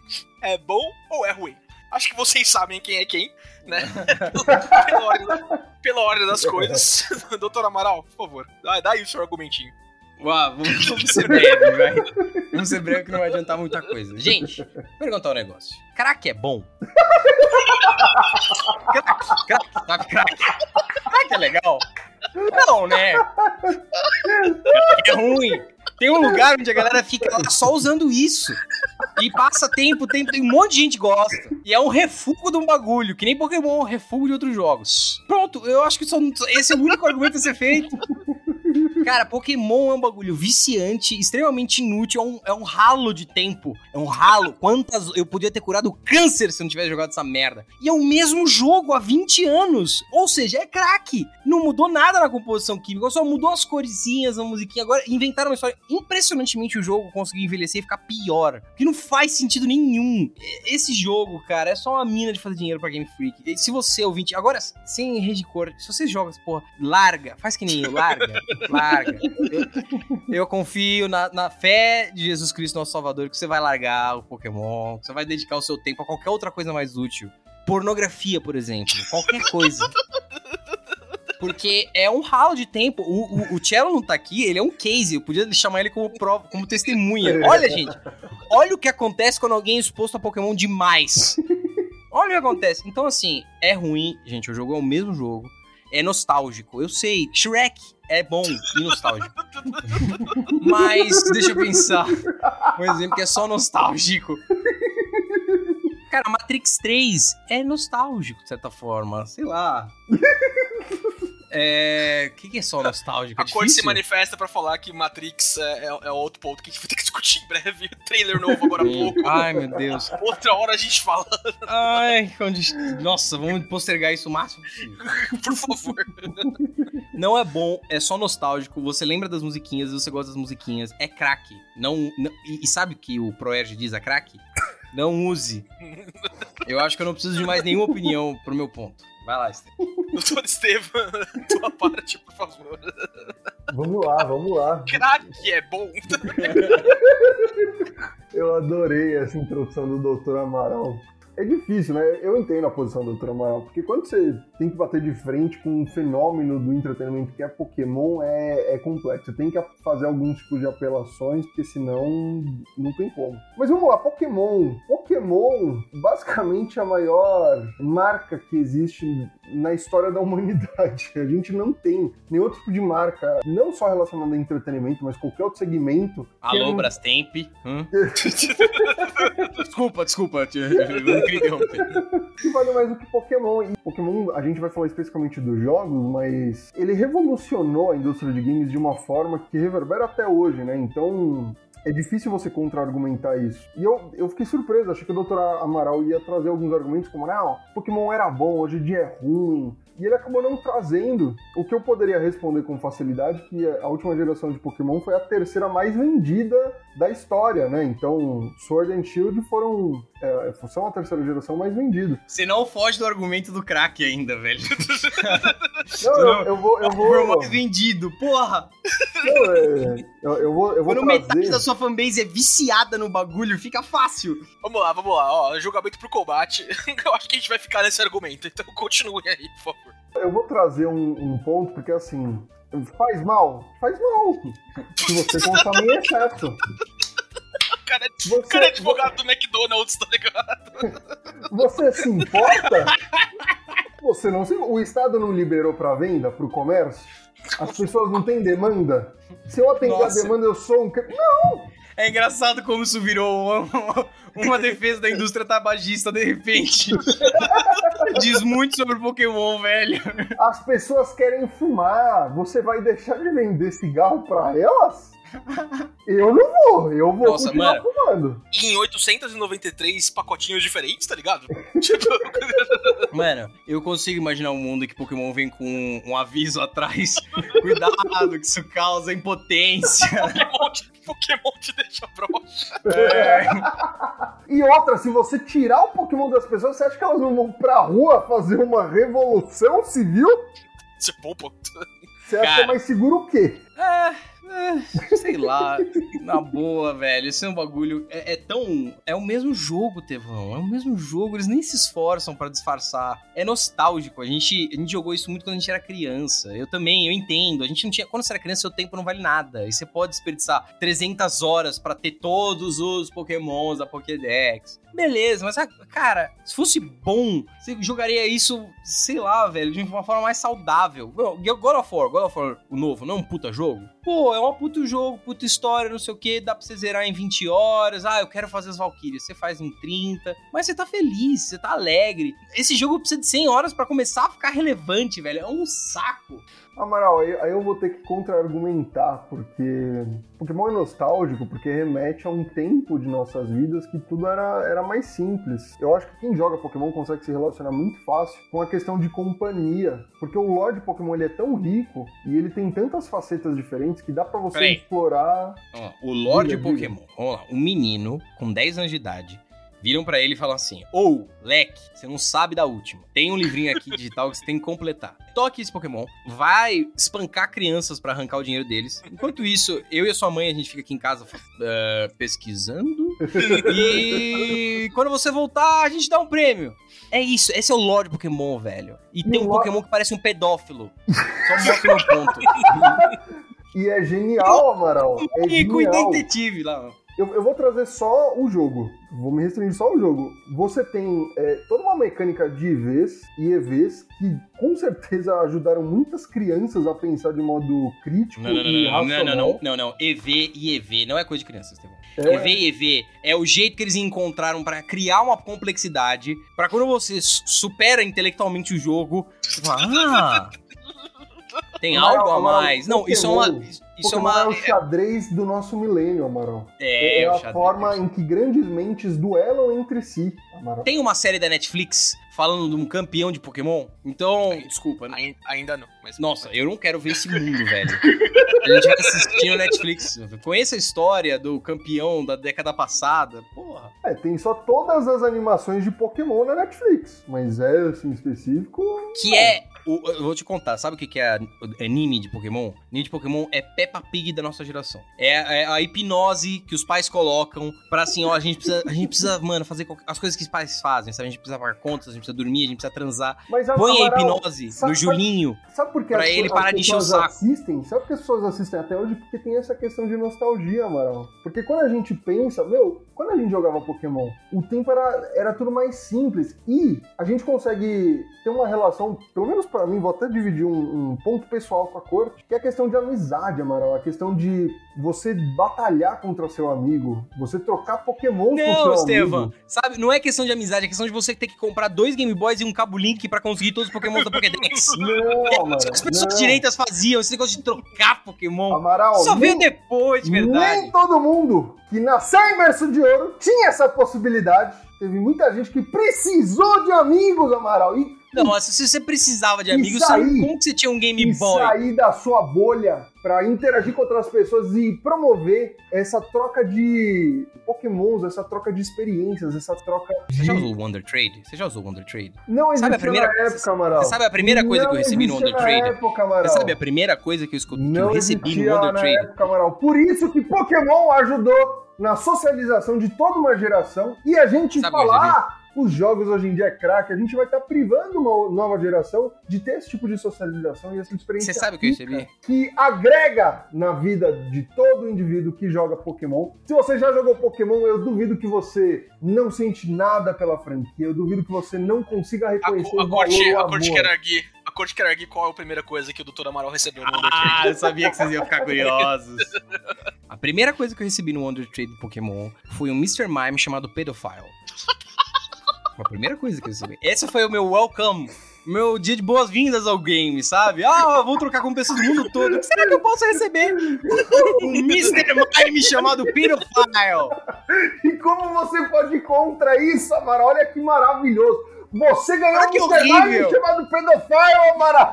[SPEAKER 2] é bom ou é ruim? Acho que vocês sabem quem é quem, né? pela, ordem, pela ordem das coisas. Doutor Amaral, por favor, dá, dá aí o seu argumentinho.
[SPEAKER 3] Uau, vamos, vamos ser breve, vai. Vamos ser breve que não vai adiantar muita coisa. Gente, vou perguntar um negócio. Crack é bom? crack, crack, sabe crack? Crack é legal? Não, né? Crack é ruim. Tem um lugar onde a galera fica lá só usando isso. E passa tempo, tempo, tem um monte de gente gosta. E é um refúgio de um bagulho, que nem Pokémon é um refúgio de outros jogos. Pronto, eu acho que só, esse é o único argumento a ser feito. Cara, Pokémon é um bagulho viciante, extremamente inútil, é um, é um ralo de tempo. É um ralo. Quantas. Eu podia ter curado câncer se não tivesse jogado essa merda. E é o mesmo jogo há 20 anos. Ou seja, é craque. Não mudou nada na composição química, só mudou as coresinhas, a musiquinha. Agora inventaram uma história. Impressionantemente o jogo conseguiu envelhecer e ficar pior. Que não faz sentido nenhum. Esse jogo, cara, é só uma mina de fazer dinheiro pra Game Freak. Se você ouvinte. Agora, sem rede cor, se você joga essa porra, larga. Faz que nem eu, larga. larga. Eu, eu confio na, na, fé de Jesus Cristo, nosso Salvador, que você vai largar o Pokémon, que você vai dedicar o seu tempo a qualquer outra coisa mais útil. Pornografia, por exemplo. Qualquer coisa. Porque é um ralo de tempo. O, o, o Cello não tá aqui, ele é um case. Eu podia chamar ele como prova, como testemunha. Olha, gente. Olha o que acontece quando alguém é exposto a Pokémon demais. Olha o que acontece. Então, assim, é ruim. Gente, o jogo é o mesmo jogo. É nostálgico. Eu sei. Shrek é bom e nostálgico. Mas, deixa eu pensar. Um exemplo que é só nostálgico. Cara, Matrix 3 é nostálgico, de certa forma. Sei lá. É. O que, que, é só nostálgico?
[SPEAKER 2] É a é se manifesta pra falar que Matrix é, é, é, outro ponto que a gente vai ter que discutir em breve. Trailer novo agora há pouco.
[SPEAKER 3] Ai, meu Deus.
[SPEAKER 2] Outra hora a gente fala.
[SPEAKER 3] Ai, onde... Nossa, vamos postergar isso o máximo possível.
[SPEAKER 2] Por favor.
[SPEAKER 3] Não é bom, é só nostálgico. Você lembra das musiquinhas, você gosta das musiquinhas. É craque. Não, não, e, e sabe o que o Proerge diz a craque? Não use. Eu acho que eu não preciso de mais nenhuma opinião pro meu ponto. Vai lá, Estevam.
[SPEAKER 2] Doutor Estevam, tua parte, por favor.
[SPEAKER 4] Vamos lá, vamos lá.
[SPEAKER 2] Crack é bom.
[SPEAKER 4] Eu adorei essa introdução do Doutor Amaral. É difícil, né? Eu entendo a posição do Dr. Amaral, porque quando você tem que bater de frente com um fenômeno do entretenimento que é Pokémon, é, é complexo. Você tem que fazer alguns tipos de apelações, porque senão não tem como. Mas vamos lá, Pokémon. Pokémon, basicamente a maior marca que existe na história da humanidade. A gente não tem nenhum outro tipo de marca, não só relacionada a entretenimento, mas qualquer outro segmento.
[SPEAKER 3] Alô, Brastemp. Hum? desculpa, desculpa. Interromper.
[SPEAKER 4] Que vale mais do que Pokémon. E Pokémon, a gente vai falar especificamente dos jogos, mas ele revolucionou a indústria de games de uma forma que reverbera até hoje, né? Então, é difícil você contra-argumentar isso. E eu, eu fiquei surpreso, achei que o Dr. Amaral ia trazer alguns argumentos como, não, Pokémon era bom, hoje em dia é ruim. E ele acabou não trazendo o que eu poderia responder com facilidade, que a última geração de Pokémon foi a terceira mais vendida da história, né? Então, Sword and Shield foram é, são a terceira geração mais vendida.
[SPEAKER 3] Você não foge do argumento do crack ainda, velho.
[SPEAKER 4] não, eu, eu, vou. Eu vou...
[SPEAKER 3] mais vendido, porra!
[SPEAKER 4] Não, é, eu, eu, vou, eu vou
[SPEAKER 3] Quando trazer... metade da sua fanbase é viciada no bagulho, fica fácil.
[SPEAKER 2] Vamos lá, vamos lá. Ó, julgamento pro combate. eu acho que a gente vai ficar nesse argumento, então continue aí, por favor.
[SPEAKER 4] Eu vou trazer um, um ponto, porque assim, faz mal? Faz mal. Se você consome em excesso
[SPEAKER 2] cara, é, você, cara é advogado você... do McDonald's, tá ligado?
[SPEAKER 4] Você se importa? Você não se... O Estado não liberou para venda, para o comércio? As pessoas não têm demanda? Se eu atender Nossa. a demanda, eu sou um. Não!
[SPEAKER 3] É engraçado como isso virou uma, uma defesa da indústria tabagista de repente. Diz muito sobre o Pokémon, velho.
[SPEAKER 4] As pessoas querem fumar. Você vai deixar de vender cigarro pra elas? Eu não vou, eu vou
[SPEAKER 3] Nossa,
[SPEAKER 4] continuar
[SPEAKER 3] mano.
[SPEAKER 4] fumando.
[SPEAKER 2] Em 893 pacotinhos diferentes, tá ligado? tipo,
[SPEAKER 3] Mano, eu consigo imaginar um mundo que Pokémon vem com um aviso atrás. Cuidado, que isso causa impotência.
[SPEAKER 2] Pokémon, te- Pokémon te deixa broxa.
[SPEAKER 3] É.
[SPEAKER 4] E outra, se você tirar o Pokémon das pessoas, você acha que elas não vão pra rua fazer uma revolução civil?
[SPEAKER 2] Você poupa.
[SPEAKER 4] Você acha que é
[SPEAKER 3] Cara.
[SPEAKER 4] mais seguro o quê?
[SPEAKER 3] É, é, sei lá, na boa, velho. Esse é um bagulho. É, é tão. É o mesmo jogo, Tevão. É o mesmo jogo. Eles nem se esforçam pra disfarçar. É nostálgico. A gente, a gente jogou isso muito quando a gente era criança. Eu também, eu entendo. A gente não tinha. Quando você era criança, seu tempo não vale nada. E você pode desperdiçar 300 horas pra ter todos os Pokémons da Pokédex. Beleza, mas, cara, se fosse bom, você jogaria isso, sei lá, velho, de uma forma mais saudável. God of War, God of War, o novo, não é um puta jogo? Pô, é um puto jogo, puta história, não sei o que, dá pra você zerar em 20 horas. Ah, eu quero fazer as Valkyrias, você faz em 30. Mas você tá feliz, você tá alegre. Esse jogo precisa de 100 horas pra começar a ficar relevante, velho. É um saco.
[SPEAKER 4] Amaral, aí, aí eu vou ter que contra-argumentar, porque Pokémon é nostálgico, porque remete a um tempo de nossas vidas que tudo era, era mais simples. Eu acho que quem joga Pokémon consegue se relacionar muito fácil com a questão de companhia, porque o lore de Pokémon ele é tão rico e ele tem tantas facetas diferentes que dá pra você
[SPEAKER 3] Peraí.
[SPEAKER 4] explorar.
[SPEAKER 3] Ó, o
[SPEAKER 4] Diga, diga.
[SPEAKER 3] Pokémon. Vamos lá. Um menino com 10 anos de idade viram pra ele e falam assim: Ô, leque, você não sabe da última. Tem um livrinho aqui digital que você tem que completar. Toque esse Pokémon, vai espancar crianças pra arrancar o dinheiro deles. Enquanto isso, eu e a sua mãe, a gente fica aqui em casa eh, pesquisando. E quando você voltar, a gente dá um prêmio. É isso, esse é o Lord Pokémon, velho. E tem um
[SPEAKER 4] o
[SPEAKER 3] Pokémon que parece um pedófilo. Só mostra meu ponto.
[SPEAKER 4] E é genial, Amaral. É
[SPEAKER 3] E com
[SPEAKER 4] genial.
[SPEAKER 3] detetive lá.
[SPEAKER 4] Eu, eu vou trazer só o jogo. Vou me restringir só ao jogo. Você tem é, toda uma mecânica de EVs e EVs que com certeza ajudaram muitas crianças a pensar de modo crítico
[SPEAKER 3] Não, não, não,
[SPEAKER 4] e
[SPEAKER 3] não, não, não,
[SPEAKER 4] racional.
[SPEAKER 3] não, não, não. EV e EV não é coisa de criança, Estevão.
[SPEAKER 4] É,
[SPEAKER 3] EV e EV é o jeito que eles encontraram pra criar uma complexidade, pra quando você su- supera intelectualmente o jogo, você fala, ah, tem
[SPEAKER 4] Amaral,
[SPEAKER 3] algo a
[SPEAKER 4] Amaral,
[SPEAKER 3] mais. Não, isso é uma... Isso é
[SPEAKER 4] Pokémon é,
[SPEAKER 3] uma...
[SPEAKER 4] o xadrez do nosso milênio, Amaral.
[SPEAKER 3] É,
[SPEAKER 4] a
[SPEAKER 3] o xadrez.
[SPEAKER 4] forma em que grandes mentes duelam entre si, Amaral.
[SPEAKER 3] Tem uma série da Netflix falando de um campeão de Pokémon? Então, desculpa.
[SPEAKER 2] Ai- Ainda não. Mas
[SPEAKER 3] Nossa, eu não quero ver esse mundo, velho. A gente vai assistir no Netflix. Conheça a história do campeão da década passada. Porra.
[SPEAKER 4] É, tem só todas as animações de Pokémon na Netflix, mas é, assim, específico...
[SPEAKER 3] Que é. O- eu vou te contar, sabe o que que é o anime de Pokémon? Anime de Pokémon é Peppa Pig da nossa geração. É, é a hipnose que os pais colocam pra assim, ó, a gente precisa, a gente precisa, mano, fazer as coisas que os pais fazem, sabe? A gente precisa pagar contas, a gente precisa dormir, a gente precisa transar.
[SPEAKER 4] Mas,
[SPEAKER 3] Põe a
[SPEAKER 4] Amaral,
[SPEAKER 3] hipnose
[SPEAKER 4] sabe-
[SPEAKER 3] no Julinho.
[SPEAKER 4] Sabe por que
[SPEAKER 3] Pra
[SPEAKER 4] as,
[SPEAKER 3] ele parar de encher o
[SPEAKER 4] pessoas
[SPEAKER 3] saco.
[SPEAKER 4] assistem? Sabe por que as pessoas assistem até hoje? Porque tem essa questão de nostalgia, Amaral. Porque quando a gente pensa, meu, quando a gente jogava Pokémon, o tempo era, era tudo mais simples. E a gente consegue ter uma relação, pelo menos pra mim, vou até dividir um, um ponto pessoal com a corte, que é a questão de amizade, Amaral. A questão de você batalhar contra seu amigo, você trocar Pokémon com
[SPEAKER 3] Não,
[SPEAKER 4] seu
[SPEAKER 3] Estevam.
[SPEAKER 4] amigo.
[SPEAKER 3] Sabe, não é questão de amizade, é questão de você ter que comprar dois Game Boys e um cabo Link pra conseguir todos os Pokémon da Pokédex.
[SPEAKER 4] Não,
[SPEAKER 3] É
[SPEAKER 4] Amaral.
[SPEAKER 3] as pessoas
[SPEAKER 4] não.
[SPEAKER 3] direitas faziam, esse negócio de trocar Pokémon.
[SPEAKER 4] Amaral,
[SPEAKER 3] Só
[SPEAKER 4] nem-
[SPEAKER 3] veio depois, de verdade.
[SPEAKER 4] Nem todo mundo que nasceu em berço de ouro tinha essa possibilidade. Teve muita gente que precisou de amigos, Amaral. E,
[SPEAKER 3] Não, mas se você precisava de amigos,
[SPEAKER 4] sair-
[SPEAKER 3] como que você tinha um Game Boy?
[SPEAKER 4] sair da sua bolha pra interagir com outras pessoas e promover essa troca de pokémons, essa troca de experiências, essa troca
[SPEAKER 3] Você já
[SPEAKER 4] de...
[SPEAKER 3] usou o Wonder Trade? Você já usou o Wonder Trade?
[SPEAKER 4] Não
[SPEAKER 3] Sabe
[SPEAKER 4] existia
[SPEAKER 3] a primeira-
[SPEAKER 4] na época, Amaral.
[SPEAKER 3] Você sabe a primeira coisa que eu
[SPEAKER 4] Não
[SPEAKER 3] recebi no Wonder Trade?
[SPEAKER 4] época, Amaral.
[SPEAKER 3] Você sabe a primeira coisa que eu, escu- que
[SPEAKER 4] Não
[SPEAKER 3] eu recebi no Wonder
[SPEAKER 4] na
[SPEAKER 3] Trade?
[SPEAKER 4] época, Amaral. Por isso que Pokémon ajudou na socialização de toda uma geração. E a gente
[SPEAKER 3] Sabe
[SPEAKER 4] falar, os jogos hoje em dia é craque, a gente vai estar privando uma nova geração de ter esse tipo de socialização e essa experiência
[SPEAKER 3] Você sabe o que eu recebi?
[SPEAKER 4] que agrega na vida de todo indivíduo que joga Pokémon. Se você já jogou Pokémon, eu duvido que você não sente nada pela franquia, eu duvido que você não consiga
[SPEAKER 2] A,
[SPEAKER 4] reconhecer
[SPEAKER 2] co- a
[SPEAKER 4] o
[SPEAKER 2] corte, a corte
[SPEAKER 4] amor.
[SPEAKER 2] Kerargui. A corte qual é a primeira coisa que o Dr. Amaral recebeu no Wonder
[SPEAKER 3] Ah,
[SPEAKER 2] Trade?
[SPEAKER 3] eu sabia que vocês iam ficar curiosos. A primeira coisa que eu recebi no Wonder Trade do Pokémon foi um Mr. Mime chamado Pedophile. a primeira coisa que eu recebi. Esse foi o meu welcome meu dia de boas-vindas ao game, sabe? Ah, vou trocar com pessoas do mundo todo. O que será que eu posso receber? Um Mr. Mime chamado Pedophile.
[SPEAKER 4] E como você pode ir contra isso, Amaral? Olha que maravilhoso. Você ganhou
[SPEAKER 3] Ah, que
[SPEAKER 4] um
[SPEAKER 3] horrível.
[SPEAKER 4] chamado Pedofile, Amaral.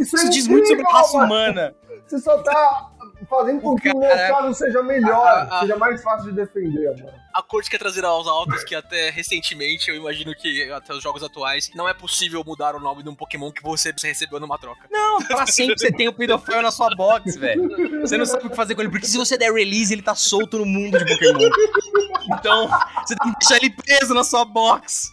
[SPEAKER 4] Isso, é
[SPEAKER 3] Isso diz muito sobre a raça humana.
[SPEAKER 4] Você só tá fazendo com
[SPEAKER 3] O
[SPEAKER 4] que o
[SPEAKER 3] cara-
[SPEAKER 4] meu caso seja melhor,
[SPEAKER 2] Ah, ah,
[SPEAKER 4] seja mais fácil de defender, Amaral.
[SPEAKER 2] A corte quer trazer aos autos que até recentemente, eu imagino que até os jogos atuais, não é possível mudar o nome de um Pokémon que você recebeu numa troca.
[SPEAKER 3] Não, pra sempre você tem o Pedophile na sua box, velho. Você não sabe o que fazer com ele, porque se você der release, ele tá solto no mundo de Pokémon. Então, você tem que deixar ele preso na sua box.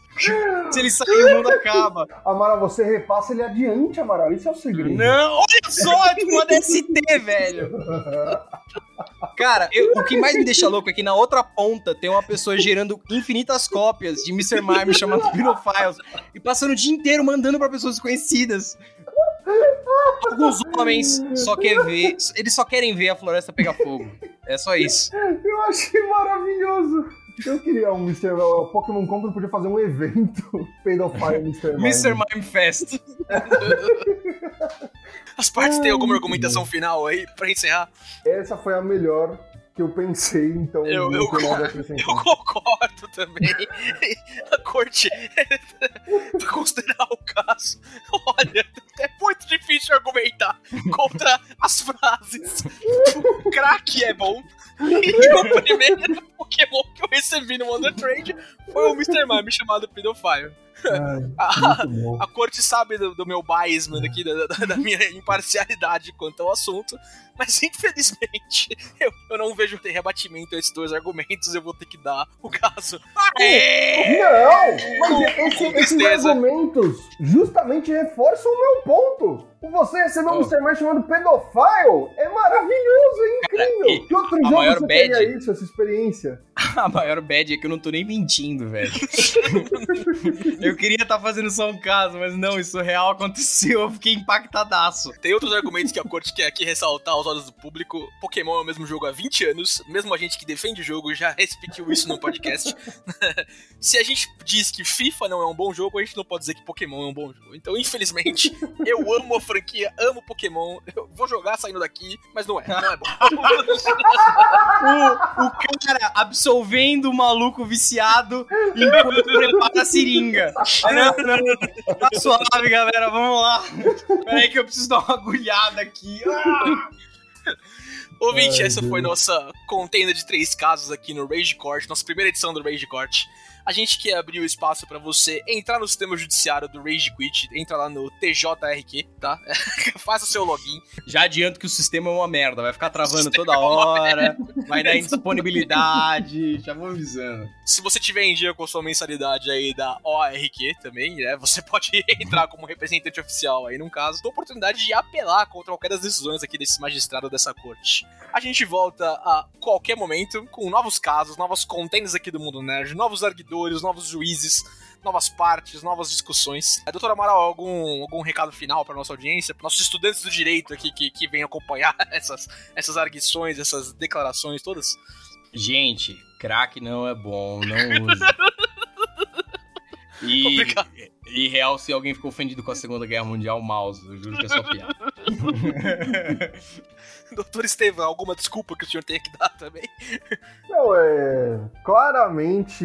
[SPEAKER 3] Se ele sair, o mundo acaba.
[SPEAKER 4] Amaral, você repassa ele adiante, Amaral. Isso é o segredo.
[SPEAKER 3] Não, olha só, é tipo uma DST, velho. Cara, eu- o que mais me deixa louco é que na outra ponta tem uma pessoa gerando infinitas cópias de Mr. Mime chamado Pedophiles e passando o dia inteiro mandando pra pessoas desconhecidas. Alguns homens só querem ver, eles só querem ver a floresta pegar fogo. É só isso.
[SPEAKER 4] Eu achei maravilhoso. Eu queria um Mr. O Pokémon Company podia fazer um evento Pedofile Mr. Mime.
[SPEAKER 3] Mr. Mime Fest.
[SPEAKER 2] As partes têm alguma argumentação final aí pra encerrar?
[SPEAKER 4] Essa foi a melhor que eu pensei, então
[SPEAKER 2] Eu- eu- Eu concordo também. A corte, pra considerar o caso, olha, é muito difícil argumentar contra as frases. O crack é bom. E o primeiro Pokémon que eu recebi no Wonder Trade foi o Mr. Mime chamado Pedofile.
[SPEAKER 4] Ai,
[SPEAKER 2] A, corte sabe do, do meu biasman aqui, da, da- da minha imparcialidade quanto ao assunto, mas infelizmente eu, eu não vejo ter rebatimento a esses dois argumentos, eu vou ter que dar o caso.
[SPEAKER 4] Não! Mas esse- esses argumentos justamente reforçam o meu ponto. Você receber um
[SPEAKER 3] Oh.
[SPEAKER 4] Chamado Pedofile é maravilhoso, é incrível.
[SPEAKER 3] e
[SPEAKER 4] que outro
[SPEAKER 3] a
[SPEAKER 4] jogo
[SPEAKER 3] maior
[SPEAKER 4] você
[SPEAKER 3] bad-
[SPEAKER 4] teria isso, essa experiência?
[SPEAKER 3] A maior bad é que eu não tô nem mentindo, velho. eu queria estar fazendo só um caso, mas não, isso real aconteceu, eu fiquei impactadaço.
[SPEAKER 2] Tem outros argumentos que a corte quer aqui ressaltar aos olhos do público. Pokémon é o mesmo jogo há 20 anos, mesmo a gente que defende o jogo já repetiu isso no podcast. Se a gente diz que FIFA não é um bom jogo, a gente não pode dizer que Pokémon é um bom jogo. Então, infelizmente, eu amo a franquia, amo Pokémon, eu vou jogar saindo daqui, mas não é, não é bom.
[SPEAKER 3] O, o cara absolvendo o maluco viciado enquanto prepara a seringa. Não, não, não. Tá suave, galera, vamos lá. Peraí que eu preciso dar uma agulhada aqui. Ah!
[SPEAKER 2] Ouvinte,
[SPEAKER 4] Ai,
[SPEAKER 2] essa foi nossa contenda de três casos aqui no Rage Court, nossa primeira edição do Rage Court. A gente quer abrir o espaço pra você entrar no sistema judiciário do Rage Quit, entra lá no TJRQ, tá? Faça seu login.
[SPEAKER 3] Já adianto que o sistema é uma merda, vai ficar travando toda
[SPEAKER 2] é
[SPEAKER 3] hora, vai dar indisponibilidade, já vou avisando.
[SPEAKER 2] Se você tiver em dia com sua mensalidade aí da OARQ também, né? Você pode entrar como representante oficial aí, num caso, da oportunidade de apelar contra qualquer das decisões aqui desse magistrado dessa corte. A gente volta a qualquer momento com novos casos, novas contendas aqui do Mundo Nerd, novos arguidores, novos juízes, novas partes, novas discussões. É, doutor Amaral, algum, algum recado final para nossa audiência, para nossos estudantes do direito aqui que, que vêm acompanhar essas, essas arguições, essas declarações todas?
[SPEAKER 3] Gente, crack não é bom, não use. E, e real, se alguém ficou ofendido com a Segunda Guerra Mundial, mouse, eu juro que é só piada.
[SPEAKER 2] Doutor Estevam, alguma desculpa que o senhor tenha que dar também?
[SPEAKER 4] Não, é. Claramente,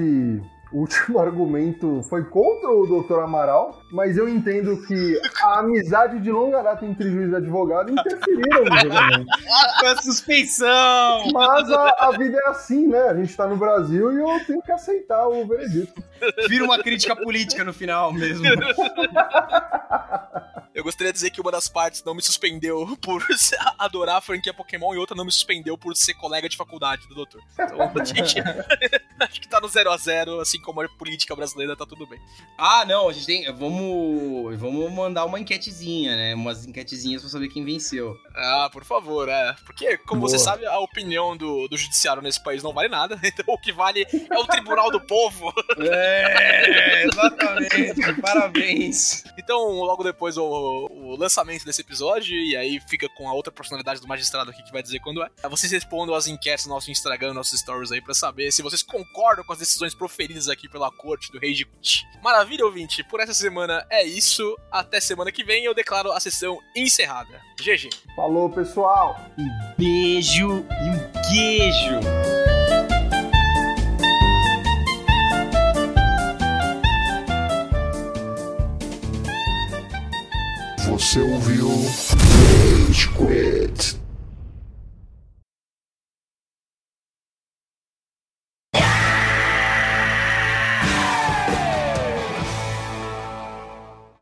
[SPEAKER 4] o último argumento foi contra o Dr. Amaral, mas eu entendo que a amizade de longa data entre juiz e advogado interferiram no julgamento.
[SPEAKER 3] Com a suspeição!
[SPEAKER 4] Mas a, a vida é assim, né? A gente tá no Brasil e eu tenho que aceitar o veredito.
[SPEAKER 3] Vira uma crítica política no final mesmo.
[SPEAKER 2] Eu gostaria de dizer que uma das partes não me suspendeu por adorar a franquia Pokémon e outra não me suspendeu por ser colega de faculdade do doutor. Então, a gente, Acho que tá no 0 a 0 assim como a política brasileira, tá tudo bem.
[SPEAKER 3] Ah, não, a gente tem. Vamos. Vamos mandar uma enquetezinha, né? Umas enquetezinhas pra saber quem venceu.
[SPEAKER 2] Ah, por favor, é. Porque, como
[SPEAKER 4] Boa.
[SPEAKER 2] você sabe, a opinião do, do judiciário nesse país não vale nada. Então o que vale é o tribunal do povo.
[SPEAKER 3] É, exatamente. Parabéns.
[SPEAKER 2] Então, logo depois o, o lançamento desse episódio, e aí fica com a outra personalidade do magistrado aqui que vai dizer quando é. Vocês respondam as enquetes no nosso Instagram, nos nossos stories aí, pra saber se vocês concordam com as decisões proferidas aqui pela corte do Rei de Kut. Maravilha, ouvinte. Por essa semana é isso. Até semana que vem eu declaro a sessão encerrada. GG.
[SPEAKER 4] Falou, pessoal!
[SPEAKER 3] Um beijo e um queijo.
[SPEAKER 1] Você ouviu Rage Quit.